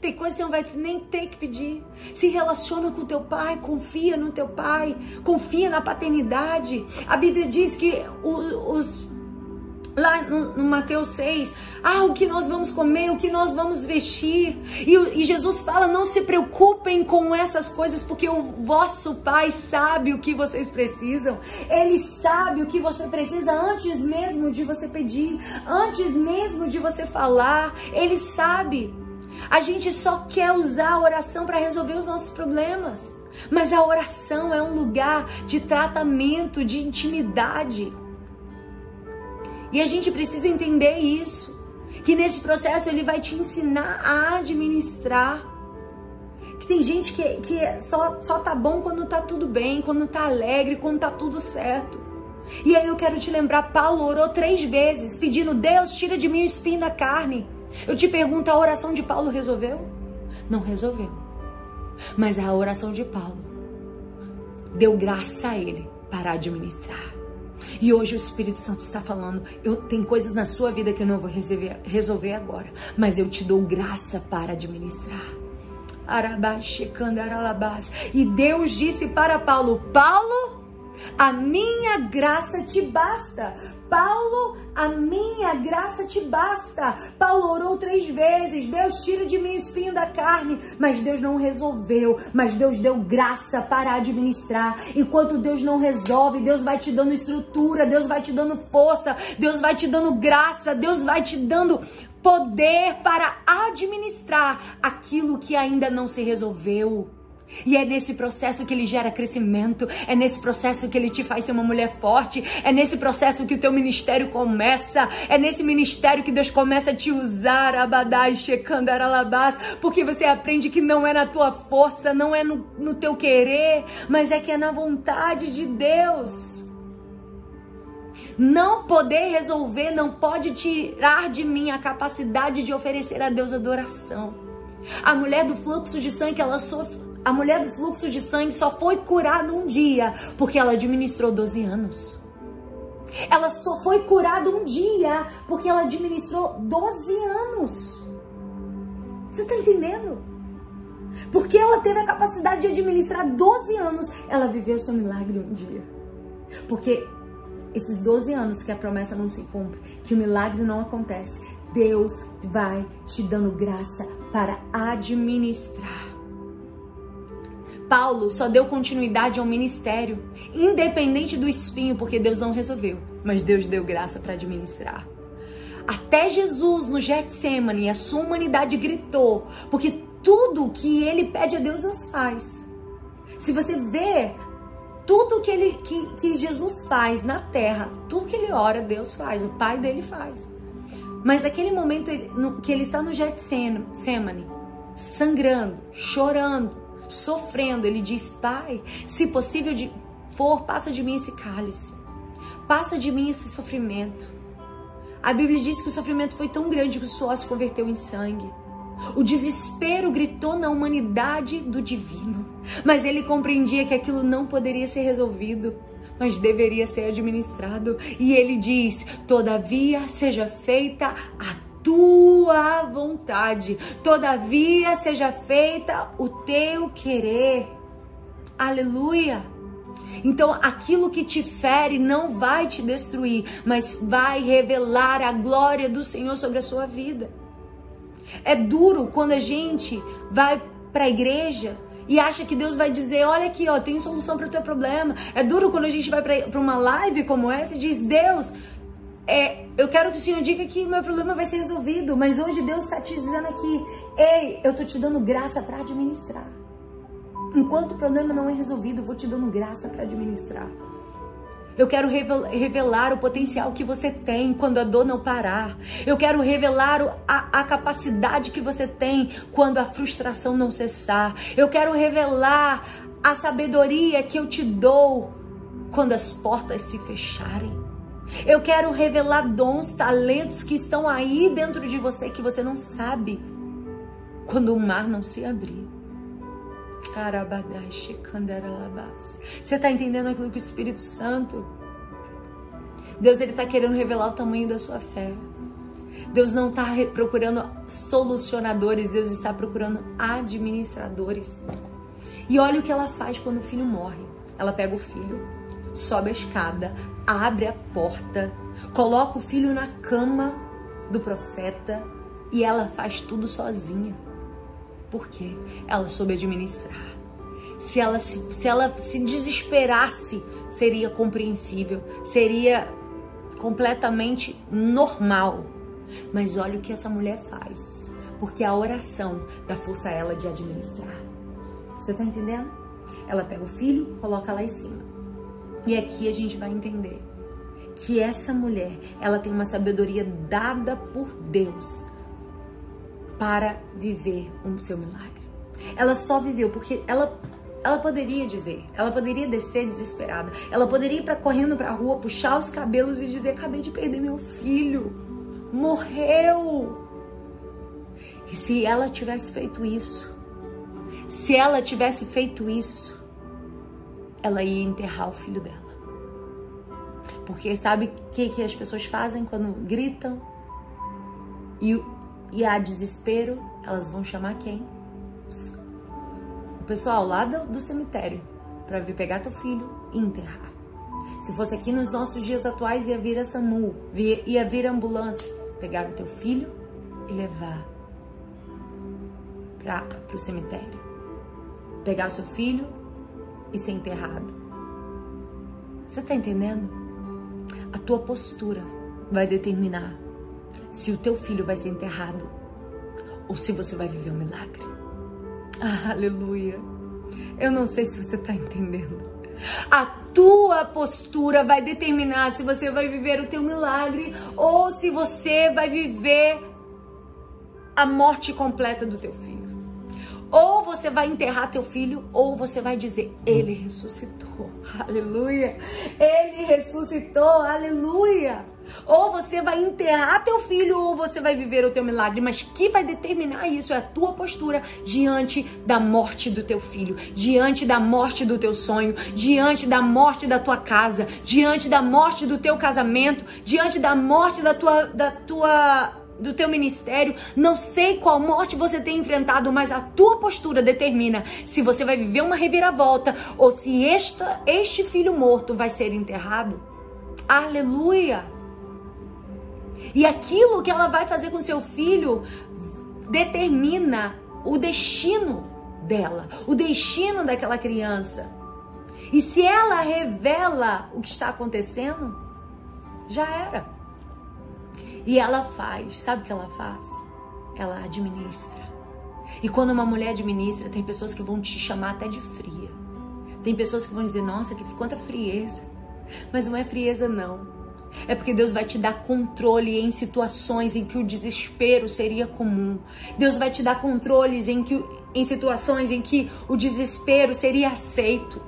Tem coisa que você não vai nem ter que pedir. Se relaciona com teu pai, confia no teu pai, confia na paternidade. A Bíblia diz que os lá no, no, Mateus 6, ah, o que nós vamos comer, o que nós vamos vestir. E, e, Jesus fala: não se preocupem com essas coisas, porque o vosso Pai sabe o que vocês precisam. Ele sabe o que você precisa antes mesmo de você pedir, antes mesmo de você falar. Ele sabe. A gente só quer usar a oração para resolver os nossos problemas. Mas a oração é um lugar de tratamento, de intimidade. E a gente precisa entender isso. Que nesse processo ele vai te ensinar a administrar. Que tem gente que, que só, só tá bom quando tá tudo bem, quando tá alegre, quando tá tudo certo. E aí eu quero te lembrar, Paulo orou três vezes, pedindo, Deus, tira de mim o espinho da carne. Eu te pergunto, a oração de Paulo resolveu? Não resolveu. Mas a oração de Paulo deu graça a ele para administrar. E hoje o Espírito Santo está falando: eu tenho coisas na sua vida que eu não vou resolver, resolver agora, mas eu te dou graça para administrar. E Deus disse para Paulo: Paulo, a minha graça te basta. Paulo, a minha graça te basta. Paulo orou três vezes. Deus tira de mim o espinho da carne. Mas Deus não resolveu. Mas Deus deu graça para administrar. Enquanto Deus não resolve, Deus vai te dando estrutura, Deus vai te dando força, Deus vai te dando graça, Deus vai te dando poder para administrar aquilo que ainda não se resolveu. E é nesse processo que ele gera crescimento, é nesse processo que ele te faz ser uma mulher forte, é nesse processo que o teu ministério começa, é nesse ministério que Deus começa a te usar, abadai, checandaralabás, porque você aprende que não é na tua força, não é no, no teu querer, mas é que é na vontade de Deus. Não poder resolver não pode tirar de mim a capacidade de oferecer a Deus adoração. A mulher do fluxo de sangue, ela sofre a mulher do fluxo de sangue só foi curada um dia porque ela administrou 12 anos. Ela só foi curada um dia porque ela administrou 12 anos. Você está entendendo? Porque ela teve a capacidade de administrar 12 anos, ela viveu seu milagre um dia. Porque esses 12 anos que a promessa não se cumpre, que o milagre não acontece, Deus vai te dando graça para administrar. Paulo só deu continuidade ao ministério, independente do espinho, porque Deus não resolveu, mas Deus deu graça para administrar. Até Jesus no Getsemane, a sua humanidade gritou, porque tudo que ele pede a Deus, Deus faz. Se você vê tudo que, ele, que, que Jesus faz na terra, tudo que ele ora, Deus faz, o Pai dele faz. Mas aquele momento que ele está no Getsemane, sangrando, chorando, sofrendo, ele diz: Pai, se possível for, passa de mim esse cálice, passa de mim esse sofrimento. A Bíblia diz que o sofrimento foi tão grande que o suor se converteu em sangue. O desespero gritou na humanidade do divino, mas ele compreendia que aquilo não poderia ser resolvido, mas deveria ser administrado. E ele diz: Todavia seja feita a tua vontade. Todavia seja feita o teu querer. Aleluia. Então, aquilo que te fere não vai te destruir, mas vai revelar a glória do Senhor sobre a sua vida. É duro quando a gente vai para a igreja e acha que Deus vai dizer: Olha aqui, ó, tem solução para o teu problema. É duro quando a gente vai para uma live como essa e diz: Deus, é, eu quero que o Senhor diga que meu problema vai ser resolvido, mas hoje Deus está te dizendo aqui, ei, eu tô te dando graça para administrar. Enquanto o problema não é resolvido, eu vou te dando graça para administrar. Eu quero revelar o potencial que você tem quando a dor não parar. Eu quero revelar a, a, capacidade que você tem quando a frustração não cessar. Eu quero revelar a sabedoria que eu te dou quando as portas se fecharem. Eu quero revelar dons, talentos que estão aí dentro de você que você não sabe quando o mar não se abrir. Você está entendendo aquilo que o Espírito Santo? Deus ele está querendo revelar o tamanho da sua fé. Deus não está procurando solucionadores, Deus está procurando administradores. E olha o que ela faz quando o filho morre. Ela pega o filho, sobe a escada, abre a porta, coloca o filho na cama do profeta e ela faz tudo sozinha. Por quê? Ela soube administrar. Se ela se, se ela se desesperasse, seria compreensível, seria completamente normal. Mas olha o que essa mulher faz, porque a oração dá força a ela de administrar. Você tá entendendo? Ela pega o filho, coloca lá em cima. E aqui a gente vai entender que essa mulher, ela tem uma sabedoria dada por Deus para viver um seu milagre. Ela só viveu porque ela ela poderia dizer, ela poderia descer desesperada, ela poderia ir para correndo para a rua, puxar os cabelos e dizer: "Acabei de perder meu filho, morreu". E se ela tivesse feito isso, se ela tivesse feito isso, ela ia enterrar o filho dela. Porque sabe o que, que as pessoas fazem quando gritam e e há desespero, elas vão chamar quem? O pessoal lá do, do cemitério para vir pegar teu filho e enterrar. Se fosse aqui nos nossos dias atuais, ia vir a SAMU, ia vir a ambulância, pegar o teu filho e levar para o cemitério. Pegar seu filho e ser enterrado. Você está entendendo? A tua postura vai determinar se o teu filho vai ser enterrado ou se você vai viver um milagre. Ah, aleluia. Eu não sei se você está entendendo. A tua postura vai determinar se você vai viver o teu milagre ou se você vai viver a morte completa do teu filho. Ou você vai enterrar teu filho, ou você vai dizer: Ele ressuscitou. Aleluia. Ele ressuscitou. Aleluia. Ou você vai enterrar teu filho ou você vai viver o teu milagre. Mas que vai determinar isso é a tua postura diante da morte do teu filho, diante da morte do teu sonho, diante da morte da tua casa, diante da morte do teu casamento, diante da morte da tua da tua do teu ministério, não sei qual morte você tem enfrentado, mas a tua postura determina se você vai viver uma reviravolta ou se esta, este filho morto vai ser enterrado. Aleluia! E aquilo que ela vai fazer com seu filho determina o destino dela, o destino daquela criança. E se ela revela o que está acontecendo, já era. E ela faz, sabe o que ela faz? Ela administra. E quando uma mulher administra, tem pessoas que vão te chamar até de fria. Tem pessoas que vão dizer, nossa, que quanta frieza. Mas não é frieza, não. É porque Deus vai te dar controle em situações em que o desespero seria comum. Deus vai te dar controles em, que, em situações em que o desespero seria aceito.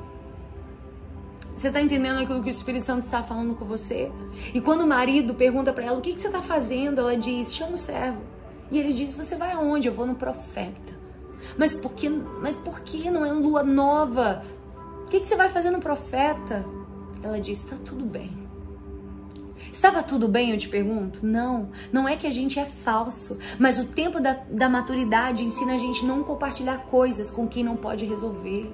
Você está entendendo aquilo que o Espírito Santo está falando com você? E quando o marido pergunta para ela o que, que você está fazendo, ela diz: chama o servo. E ele diz: Você vai aonde? Eu vou no profeta. Mas por que, mas por que não é lua nova? O que, que você vai fazer no profeta? Ela diz: Está tudo bem. Estava tudo bem, eu te pergunto? Não, não é que a gente é falso, mas o tempo da, da maturidade ensina a gente não compartilhar coisas com quem não pode resolver.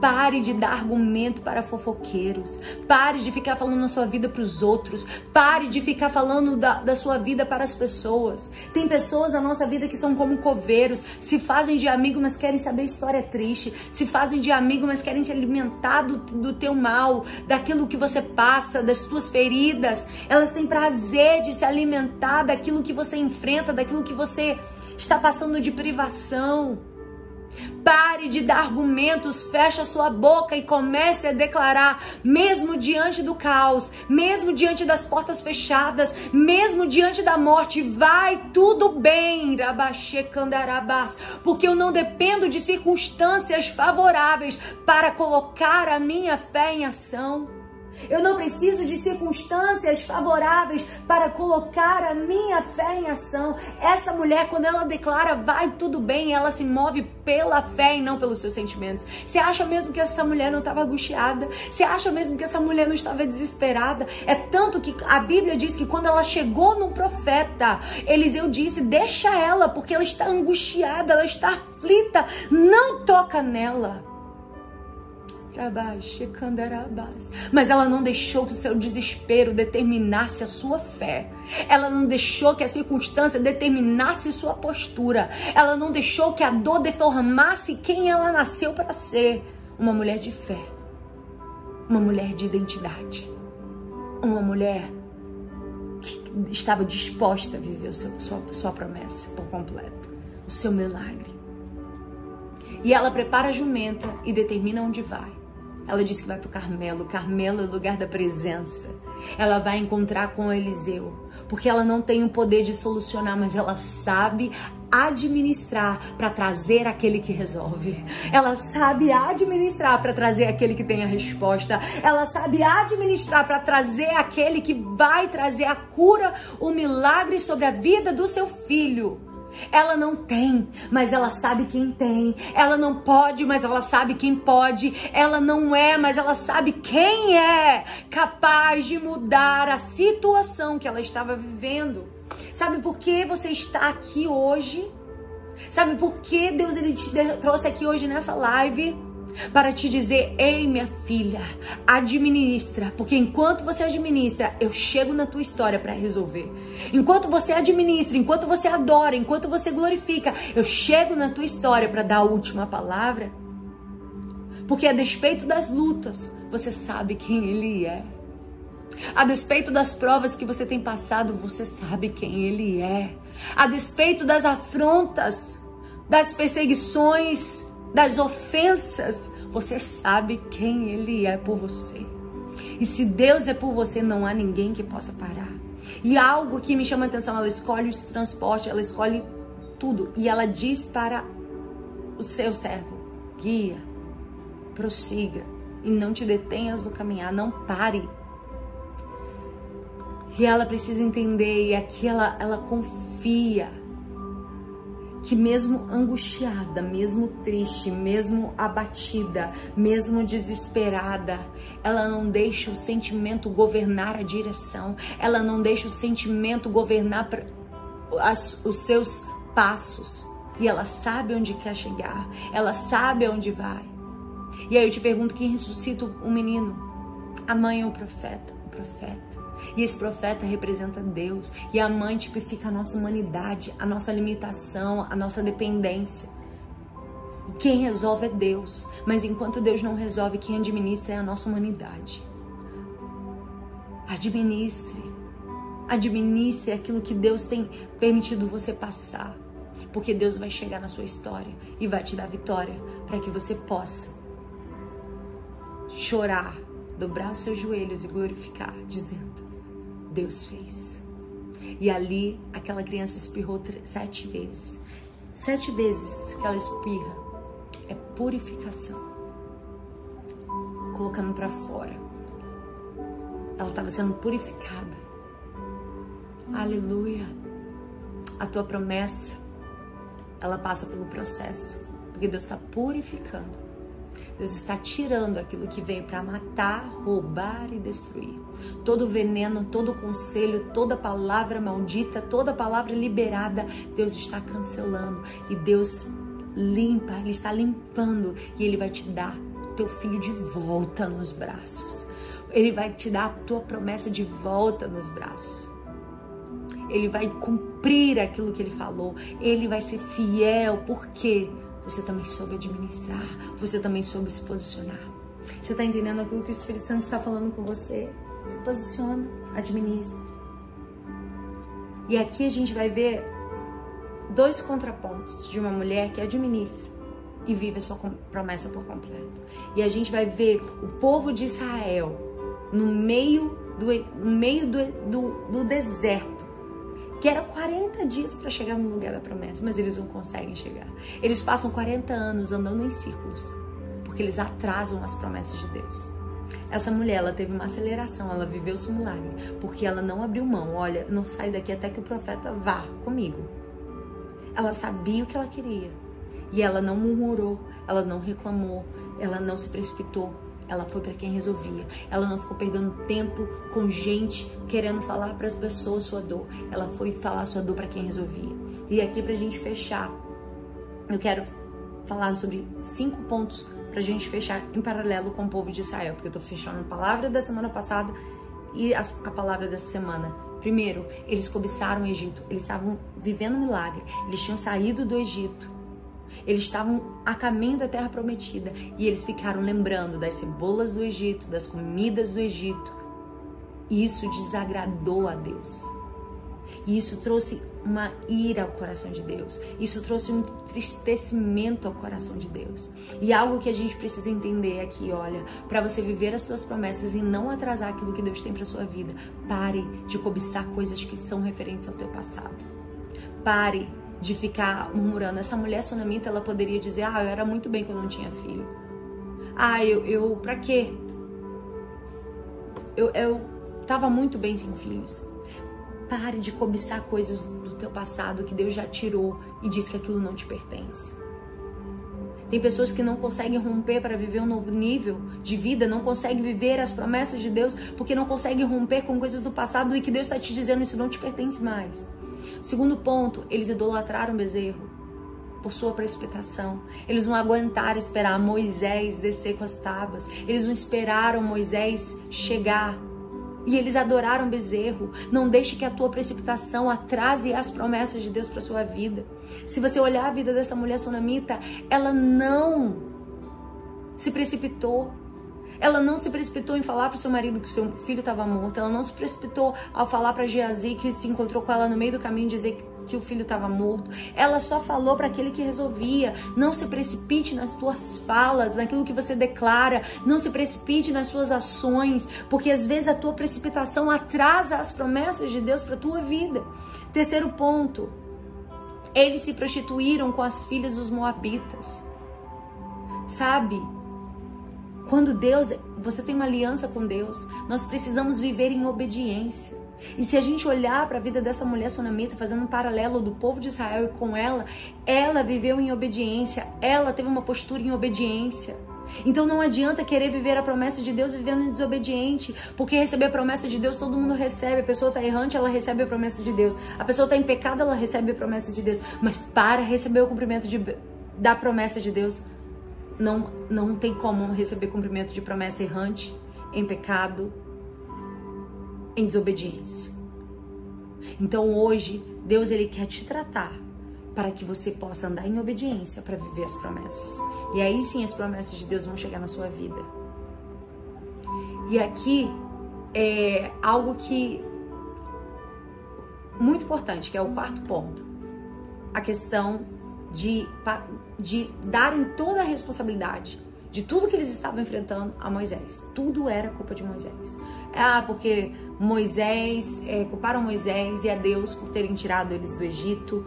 Pare de dar argumento para fofoqueiros. Pare de ficar falando a sua vida para os outros. Pare de ficar falando da, da sua vida para as pessoas. Tem pessoas na nossa vida que são como coveiros, se fazem de amigo, mas querem saber história triste. Se fazem de amigo, mas querem se alimentar do, do teu mal, daquilo que você passa, das tuas feridas. Elas têm prazer de se alimentar daquilo que você enfrenta, daquilo que você está passando de privação. Pare de dar argumentos, feche a sua boca e comece a declarar, mesmo diante do caos, mesmo diante das portas fechadas, mesmo diante da morte, vai tudo bem, Rabaxecandarabás, porque eu não dependo de circunstâncias favoráveis para colocar a minha fé em ação. Eu não preciso de circunstâncias favoráveis para colocar a minha fé em ação. Essa mulher, quando ela declara vai tudo bem, ela se move pela fé e não pelos seus sentimentos. Você acha mesmo que essa mulher não estava angustiada? Você acha mesmo que essa mulher não estava desesperada? É tanto que a Bíblia diz que quando ela chegou no profeta, Eliseu disse: Deixa ela, porque ela está angustiada, ela está aflita, não toca nela. Mas ela não deixou que o seu desespero determinasse a sua fé. Ela não deixou que a circunstância determinasse sua postura. Ela não deixou que a dor deformasse quem ela nasceu para ser. Uma mulher de fé. Uma mulher de identidade. Uma mulher que estava disposta a viver sua, sua promessa por completo. O seu milagre. E ela prepara a jumenta e determina onde vai. Ela disse que vai para o Carmelo. Carmelo é o lugar da presença. Ela vai encontrar com Eliseu. Porque ela não tem o poder de solucionar, mas ela sabe administrar para trazer aquele que resolve. Ela sabe administrar para trazer aquele que tem a resposta. Ela sabe administrar para trazer aquele que vai trazer a cura, o milagre sobre a vida do seu filho. Ela não tem, mas ela sabe quem tem. Ela não pode, mas ela sabe quem pode. Ela não é, mas ela sabe quem é capaz de mudar a situação que ela estava vivendo. Sabe por que você está aqui hoje? Sabe por que Deus ele te trouxe aqui hoje nessa live? Para te dizer: ei, minha filha, administra, porque enquanto você administra, eu chego na tua história para resolver. Enquanto você administra, enquanto você adora, enquanto você glorifica, eu chego na tua história para dar a última palavra. Porque a despeito das lutas, você sabe quem Ele é. A despeito das provas que você tem passado, você sabe quem Ele é. A despeito das afrontas, das perseguições, das ofensas, você sabe quem Ele é por você. E se Deus é por você, não há ninguém que possa parar. E algo que me chama a atenção, ela escolhe os transportes, ela escolhe tudo. E ela diz para o seu servo: guia, prossiga e não te detenhas no caminhar, não pare. E ela precisa entender, e aqui ela, ela confia que mesmo angustiada, mesmo triste, mesmo abatida, mesmo desesperada, ela não deixa o sentimento governar a direção, ela não deixa o sentimento governar as, os seus passos. E ela sabe onde quer chegar, ela sabe aonde vai. E aí eu te pergunto: quem ressuscita o menino? A mãe ou o profeta? E esse profeta representa Deus. E a mãe tipifica a nossa humanidade, a nossa limitação, a nossa dependência. Quem resolve é Deus. Mas enquanto Deus não resolve, quem administra é a nossa humanidade. Administre. Administre aquilo que Deus tem permitido você passar. Porque Deus vai chegar na sua história e vai te dar vitória para que você possa chorar, dobrar os seus joelhos e glorificar, dizendo: Deus fez. E ali aquela criança espirrou sete vezes. Sete vezes que ela espirra é purificação. Colocando para fora. Ela estava sendo purificada. Aleluia. A tua promessa, ela passa pelo processo. Porque Deus está purificando. Deus está tirando aquilo que veio para matar, roubar e destruir. Todo veneno, todo conselho, toda palavra maldita, toda palavra liberada, Deus está cancelando e Deus limpa, Ele está limpando e Ele vai te dar teu filho de volta nos braços. Ele vai te dar a tua promessa de volta nos braços. Ele vai cumprir aquilo que ele falou. Ele vai ser fiel. Por quê? Você também soube administrar, você também soube se posicionar. Você está entendendo aquilo que o Espírito Santo está falando com você? Se posiciona, administra. E aqui a gente vai ver dois contrapontos de uma mulher que administra e vive a sua promessa por completo. E a gente vai ver o povo de Israel no meio do, no meio do, do, do deserto, que era 40 dias para chegar no lugar da promessa, mas eles não conseguem chegar. Eles passam 40 anos andando em círculos, porque eles atrasam as promessas de Deus. Essa mulher, ela teve uma aceleração, ela viveu o milagre, porque ela não abriu mão. Olha, não sai daqui até que o profeta vá comigo. Ela sabia o que ela queria. E ela não murmurou, ela não reclamou, ela não se precipitou, ela foi para quem resolvia. Ela não ficou perdendo tempo com gente querendo falar para as pessoas sua dor. Ela foi falar sua dor para quem resolvia. E aqui para a gente fechar, eu quero falar sobre cinco pontos para a gente fechar em paralelo com o povo de Israel, porque eu estou fechando a palavra da semana passada e a, a palavra dessa semana. Primeiro, eles cobiçaram o Egito, eles estavam vivendo um milagre, eles tinham saído do Egito eles estavam a caminho da terra prometida e eles ficaram lembrando das cebolas do Egito, das comidas do Egito. E isso desagradou a Deus. E isso trouxe uma ira ao coração de Deus. Isso trouxe um entristecimento ao coração de Deus. E algo que a gente precisa entender aqui, olha, para você viver as suas promessas e não atrasar aquilo que Deus tem para sua vida, pare de cobiçar coisas que são referentes ao teu passado. Pare de ficar murmurando. Essa mulher sunamita, ela poderia dizer: Ah, eu era muito bem quando não tinha filho. Ah, eu, eu pra quê? Eu, eu tava muito bem sem filhos. Pare de cobiçar coisas do teu passado que Deus já tirou e diz que aquilo não te pertence. Tem pessoas que não conseguem romper para viver um novo nível de vida, não conseguem viver as promessas de Deus porque não conseguem romper com coisas do passado e que Deus está te dizendo isso não te pertence mais. Segundo ponto, eles idolatraram bezerro por sua precipitação. Eles não aguentaram esperar Moisés descer com as tábuas. Eles não esperaram Moisés chegar. E eles adoraram bezerro. Não deixe que a tua precipitação atrase as promessas de Deus para sua vida. Se você olhar a vida dessa mulher sonamita, ela não se precipitou. Ela não se precipitou em falar para o seu marido que o seu filho estava morto. Ela não se precipitou ao falar para Geazi que se encontrou com ela no meio do caminho dizer que o filho estava morto. Ela só falou para aquele que resolvia. Não se precipite nas suas falas, naquilo que você declara. Não se precipite nas suas ações, porque às vezes a tua precipitação atrasa as promessas de Deus para tua vida. Terceiro ponto. Eles se prostituíram com as filhas dos moabitas. Sabe? Quando Deus, você tem uma aliança com Deus, nós precisamos viver em obediência. E se a gente olhar para a vida dessa mulher sunamita, fazendo um paralelo do povo de Israel e com ela, ela viveu em obediência, ela teve uma postura em obediência. Então não adianta querer viver a promessa de Deus vivendo desobediente, porque receber a promessa de Deus todo mundo recebe. A pessoa está errante, ela recebe a promessa de Deus. A pessoa está em pecado, ela recebe a promessa de Deus. Mas para receber o cumprimento de, da promessa de Deus, não, não tem como receber cumprimento de promessa errante, em pecado, em desobediência. Então hoje, Deus ele quer te tratar para que você possa andar em obediência para viver as promessas. E aí sim as promessas de Deus vão chegar na sua vida. E aqui é algo que muito importante, que é o quarto ponto. A questão de, de darem toda a responsabilidade de tudo que eles estavam enfrentando a Moisés. Tudo era culpa de Moisés. Ah, porque Moisés, é, culparam Moisés e a Deus por terem tirado eles do Egito.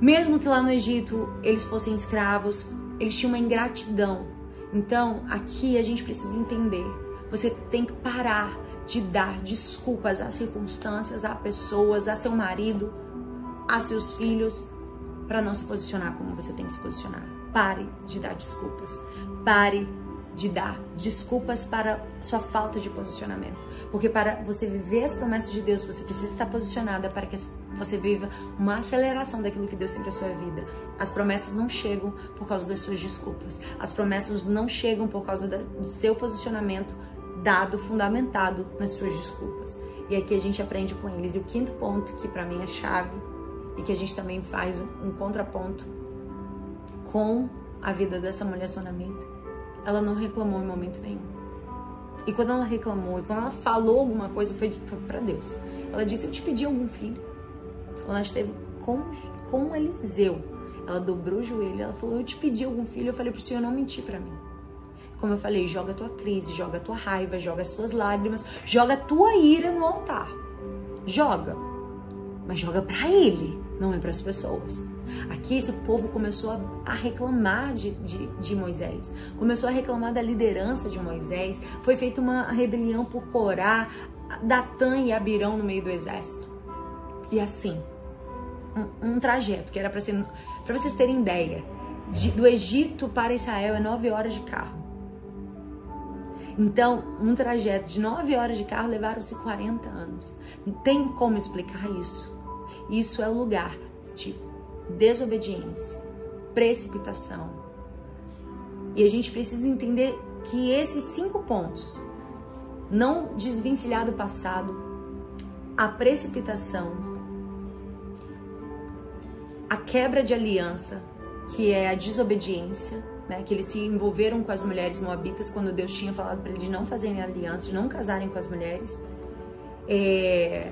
Mesmo que lá no Egito eles fossem escravos, eles tinham uma ingratidão. Então, aqui a gente precisa entender. Você tem que parar de dar desculpas às circunstâncias, a pessoas, a seu marido, a seus filhos, para não se posicionar como você tem que se posicionar. Pare de dar desculpas. Pare de dar desculpas para sua falta de posicionamento. Porque para você viver as promessas de Deus, você precisa estar posicionada para que você viva uma aceleração daquilo que Deus tem para sua vida. As promessas não chegam por causa das suas desculpas. As promessas não chegam por causa do seu posicionamento dado, fundamentado nas suas desculpas. E aqui a gente aprende com eles. E o quinto ponto, que para mim é chave, e que a gente também faz um contraponto com a vida dessa mulher sonamita, ela não reclamou em momento nenhum. E quando ela reclamou, e quando ela falou alguma coisa, foi para Deus. Ela disse: Eu te pedi algum filho. Ela esteve com, com Eliseu. Ela dobrou o joelho, ela falou: Eu te pedi algum filho. Eu falei pro senhor não mentir para mim. Como eu falei, joga a tua crise, joga a tua raiva, joga as tuas lágrimas, joga a tua ira no altar. Joga. Mas joga para ele, não é para as pessoas. Aqui esse povo começou a, reclamar de, de, de, Moisés, começou a reclamar da liderança de Moisés. Foi feita uma rebelião por Corá, Datã e Abirão no meio do exército. E assim, um, um trajeto que era para ser, para vocês terem ideia, de, do Egito para Israel é nove horas de carro. Então, um trajeto de 9 horas de carro levaram-se 40 anos. Não tem como explicar isso. Isso é o lugar de desobediência, precipitação. E a gente precisa entender que esses cinco pontos, não desvencilhar do passado, a precipitação, a quebra de aliança, que é a desobediência, né, que eles se envolveram com as mulheres moabitas quando Deus tinha falado para eles não fazerem aliança, de não casarem com as mulheres. É,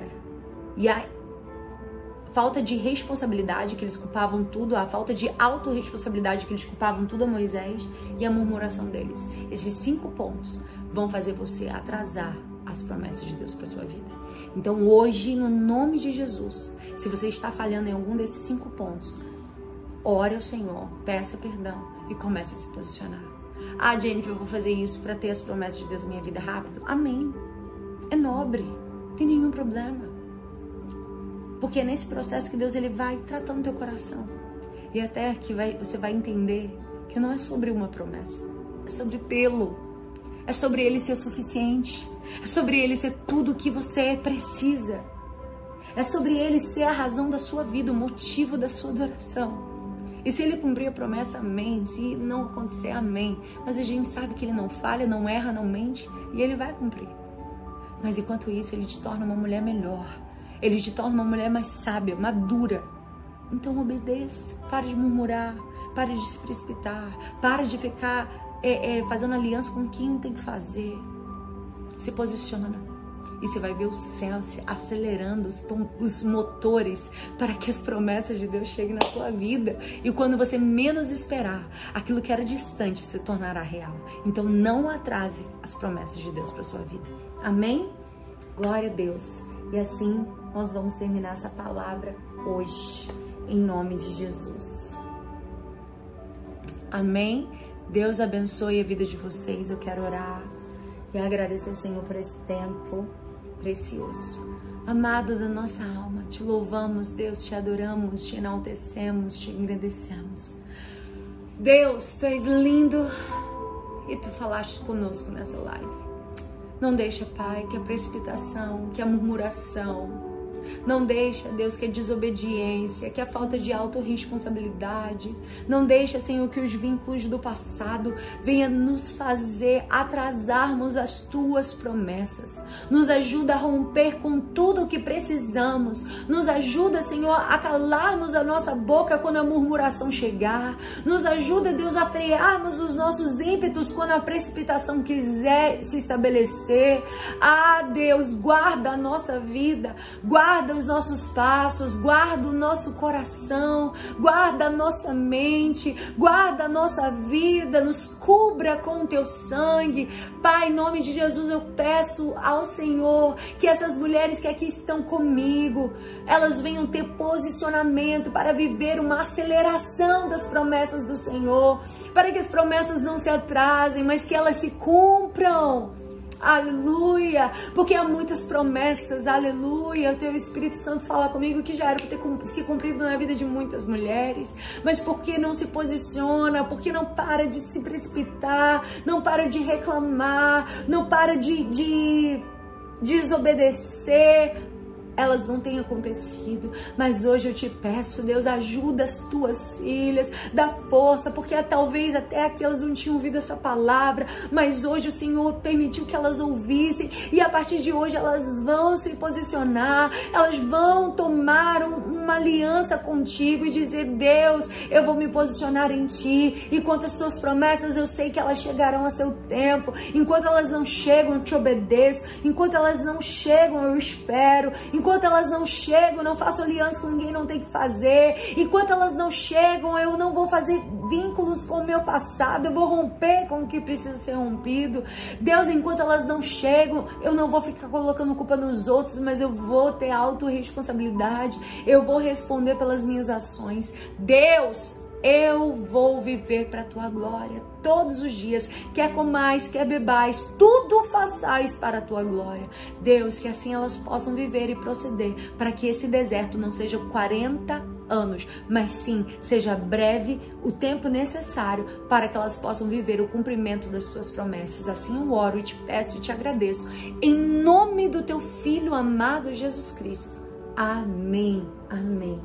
e a falta de responsabilidade, que eles culpavam tudo, a falta de autorresponsabilidade, que eles culpavam tudo a Moisés, e a murmuração deles. Esses cinco pontos vão fazer você atrasar as promessas de Deus para sua vida. Então, hoje, no nome de Jesus, se você está falhando em algum desses cinco pontos, ore ao Senhor, peça perdão e comece a se posicionar. Ah, Jennifer, eu vou fazer isso para ter as promessas de Deus na minha vida rápido. Amém. É nobre, não tem nenhum problema. Porque é nesse processo que Deus ele vai tratando teu coração. E até que vai, você vai entender que não é sobre uma promessa, é sobre tê-lo. É sobre ele ser suficiente. É sobre ele ser tudo o que você precisa. É sobre ele ser a razão da sua vida, o motivo da sua adoração. E se ele cumprir a promessa, amém. Se não acontecer, amém. Mas a gente sabe que ele não falha, não erra, não mente e ele vai cumprir. Mas enquanto isso, ele te torna uma mulher melhor. Ele te torna uma mulher mais sábia, madura. Então obedeça. Pare de murmurar. Pare de se precipitar. Pare de ficar é, é, fazendo aliança com quem tem que fazer. Se posiciona e você vai ver o céu se acelerando os, tom, os motores para que as promessas de Deus cheguem na sua vida. E quando você menos esperar, aquilo que era distante se tornará real. Então não atrase as promessas de Deus para sua vida. Amém? Glória a Deus. E assim nós vamos terminar essa palavra hoje, em nome de Jesus. Amém? Deus abençoe a vida de vocês. Eu quero orar e agradecer ao Senhor por esse tempo precioso. Amado da nossa alma, te louvamos, Deus, te adoramos, te enaltecemos, te agradecemos. Deus, tu és lindo e tu falaste conosco nessa live. Não deixa, Pai, que a precipitação, que a murmuração, não deixa, Deus, que a desobediência, que a falta de autorresponsabilidade, não deixa, Senhor, que os vínculos do passado venha nos fazer atrasarmos as tuas promessas. Nos ajuda a romper com tudo o que precisamos. Nos ajuda, Senhor, a calarmos a nossa boca quando a murmuração chegar. Nos ajuda, Deus, a frearmos os nossos ímpetos quando a precipitação quiser se estabelecer. Ah, Deus, guarda a nossa vida, guarda guarda os nossos passos, guarda o nosso coração, guarda a nossa mente, guarda a nossa vida, nos cubra com o teu sangue. Pai, em nome de Jesus, eu peço ao Senhor que essas mulheres que aqui estão comigo, elas venham ter posicionamento para viver uma aceleração das promessas do Senhor, para que as promessas não se atrasem, mas que elas se cumpram aleluia, porque há muitas promessas, aleluia. O teu Espírito Santo fala comigo que já era para ter se cumprido na vida de muitas mulheres, mas porque não se posiciona, porque não para de se precipitar, não para de reclamar, não para de, de desobedecer, elas não têm acontecido. Mas hoje eu te peço, Deus, ajuda as tuas filhas, dá força, porque talvez até aqui elas não tinham ouvido essa palavra, mas hoje o Senhor permitiu que elas ouvissem e a partir de hoje elas vão se posicionar, elas vão tomar um, uma aliança contigo e dizer: Deus, eu vou me posicionar em ti. Enquanto as suas promessas eu sei que elas chegarão a seu tempo, enquanto elas não chegam, eu te obedeço, enquanto elas não chegam, eu espero, enquanto Enquanto elas não chegam, não faço aliança com ninguém, não tem que fazer. Enquanto elas não chegam, eu não vou fazer vínculos com o meu passado, eu vou romper com o que precisa ser rompido. Deus, enquanto elas não chegam, eu não vou ficar colocando culpa nos outros, mas eu vou ter autorresponsabilidade, eu vou responder pelas minhas ações. Deus, eu vou viver para a tua glória todos os dias. Quer comais, quer bebais, tudo façais para a tua glória. Deus, que assim elas possam viver e proceder, para que esse deserto não seja 40 anos, mas sim seja breve o tempo necessário para que elas possam viver o cumprimento das tuas promessas. Assim eu oro e te peço e te agradeço. Em nome do teu filho amado Jesus Cristo. Amém. Amém.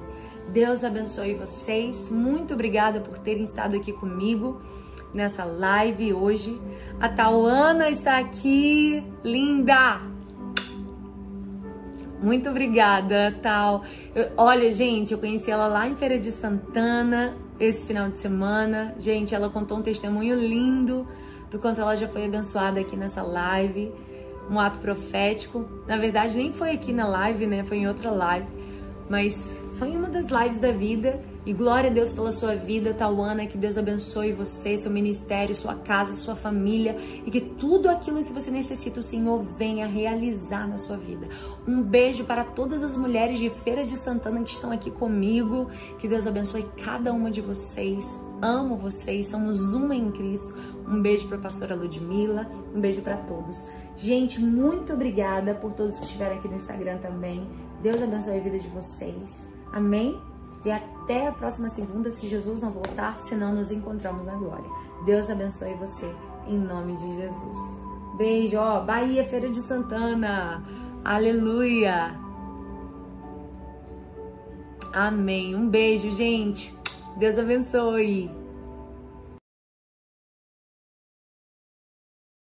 Deus abençoe vocês. Muito obrigada por terem estado aqui comigo nessa live hoje. A Tauana está aqui, linda. Muito obrigada, Tal. Olha, gente, eu conheci ela lá em Feira de Santana esse final de semana. Gente, ela contou um testemunho lindo do quanto ela já foi abençoada aqui nessa live. Um ato profético. Na verdade, nem foi aqui na live, né? Foi em outra live. Mas foi uma das lives da vida. E glória a Deus pela sua vida, Tauana. Que Deus abençoe você, seu ministério, sua casa, sua família. E que tudo aquilo que você necessita, o Senhor venha realizar na sua vida. Um beijo para todas as mulheres de Feira de Santana que estão aqui comigo. Que Deus abençoe cada uma de vocês. Amo vocês, somos uma em Cristo. Um beijo para a pastora Ludmilla. Um beijo para todos. Gente, muito obrigada por todos que estiveram aqui no Instagram também. Deus abençoe a vida de vocês. Amém? E até a próxima segunda, se Jesus não voltar, senão nos encontramos na glória. Deus abençoe você, em nome de Jesus. Beijo, ó, Bahia, Feira de Santana. Aleluia. Amém. Um beijo, gente. Deus abençoe.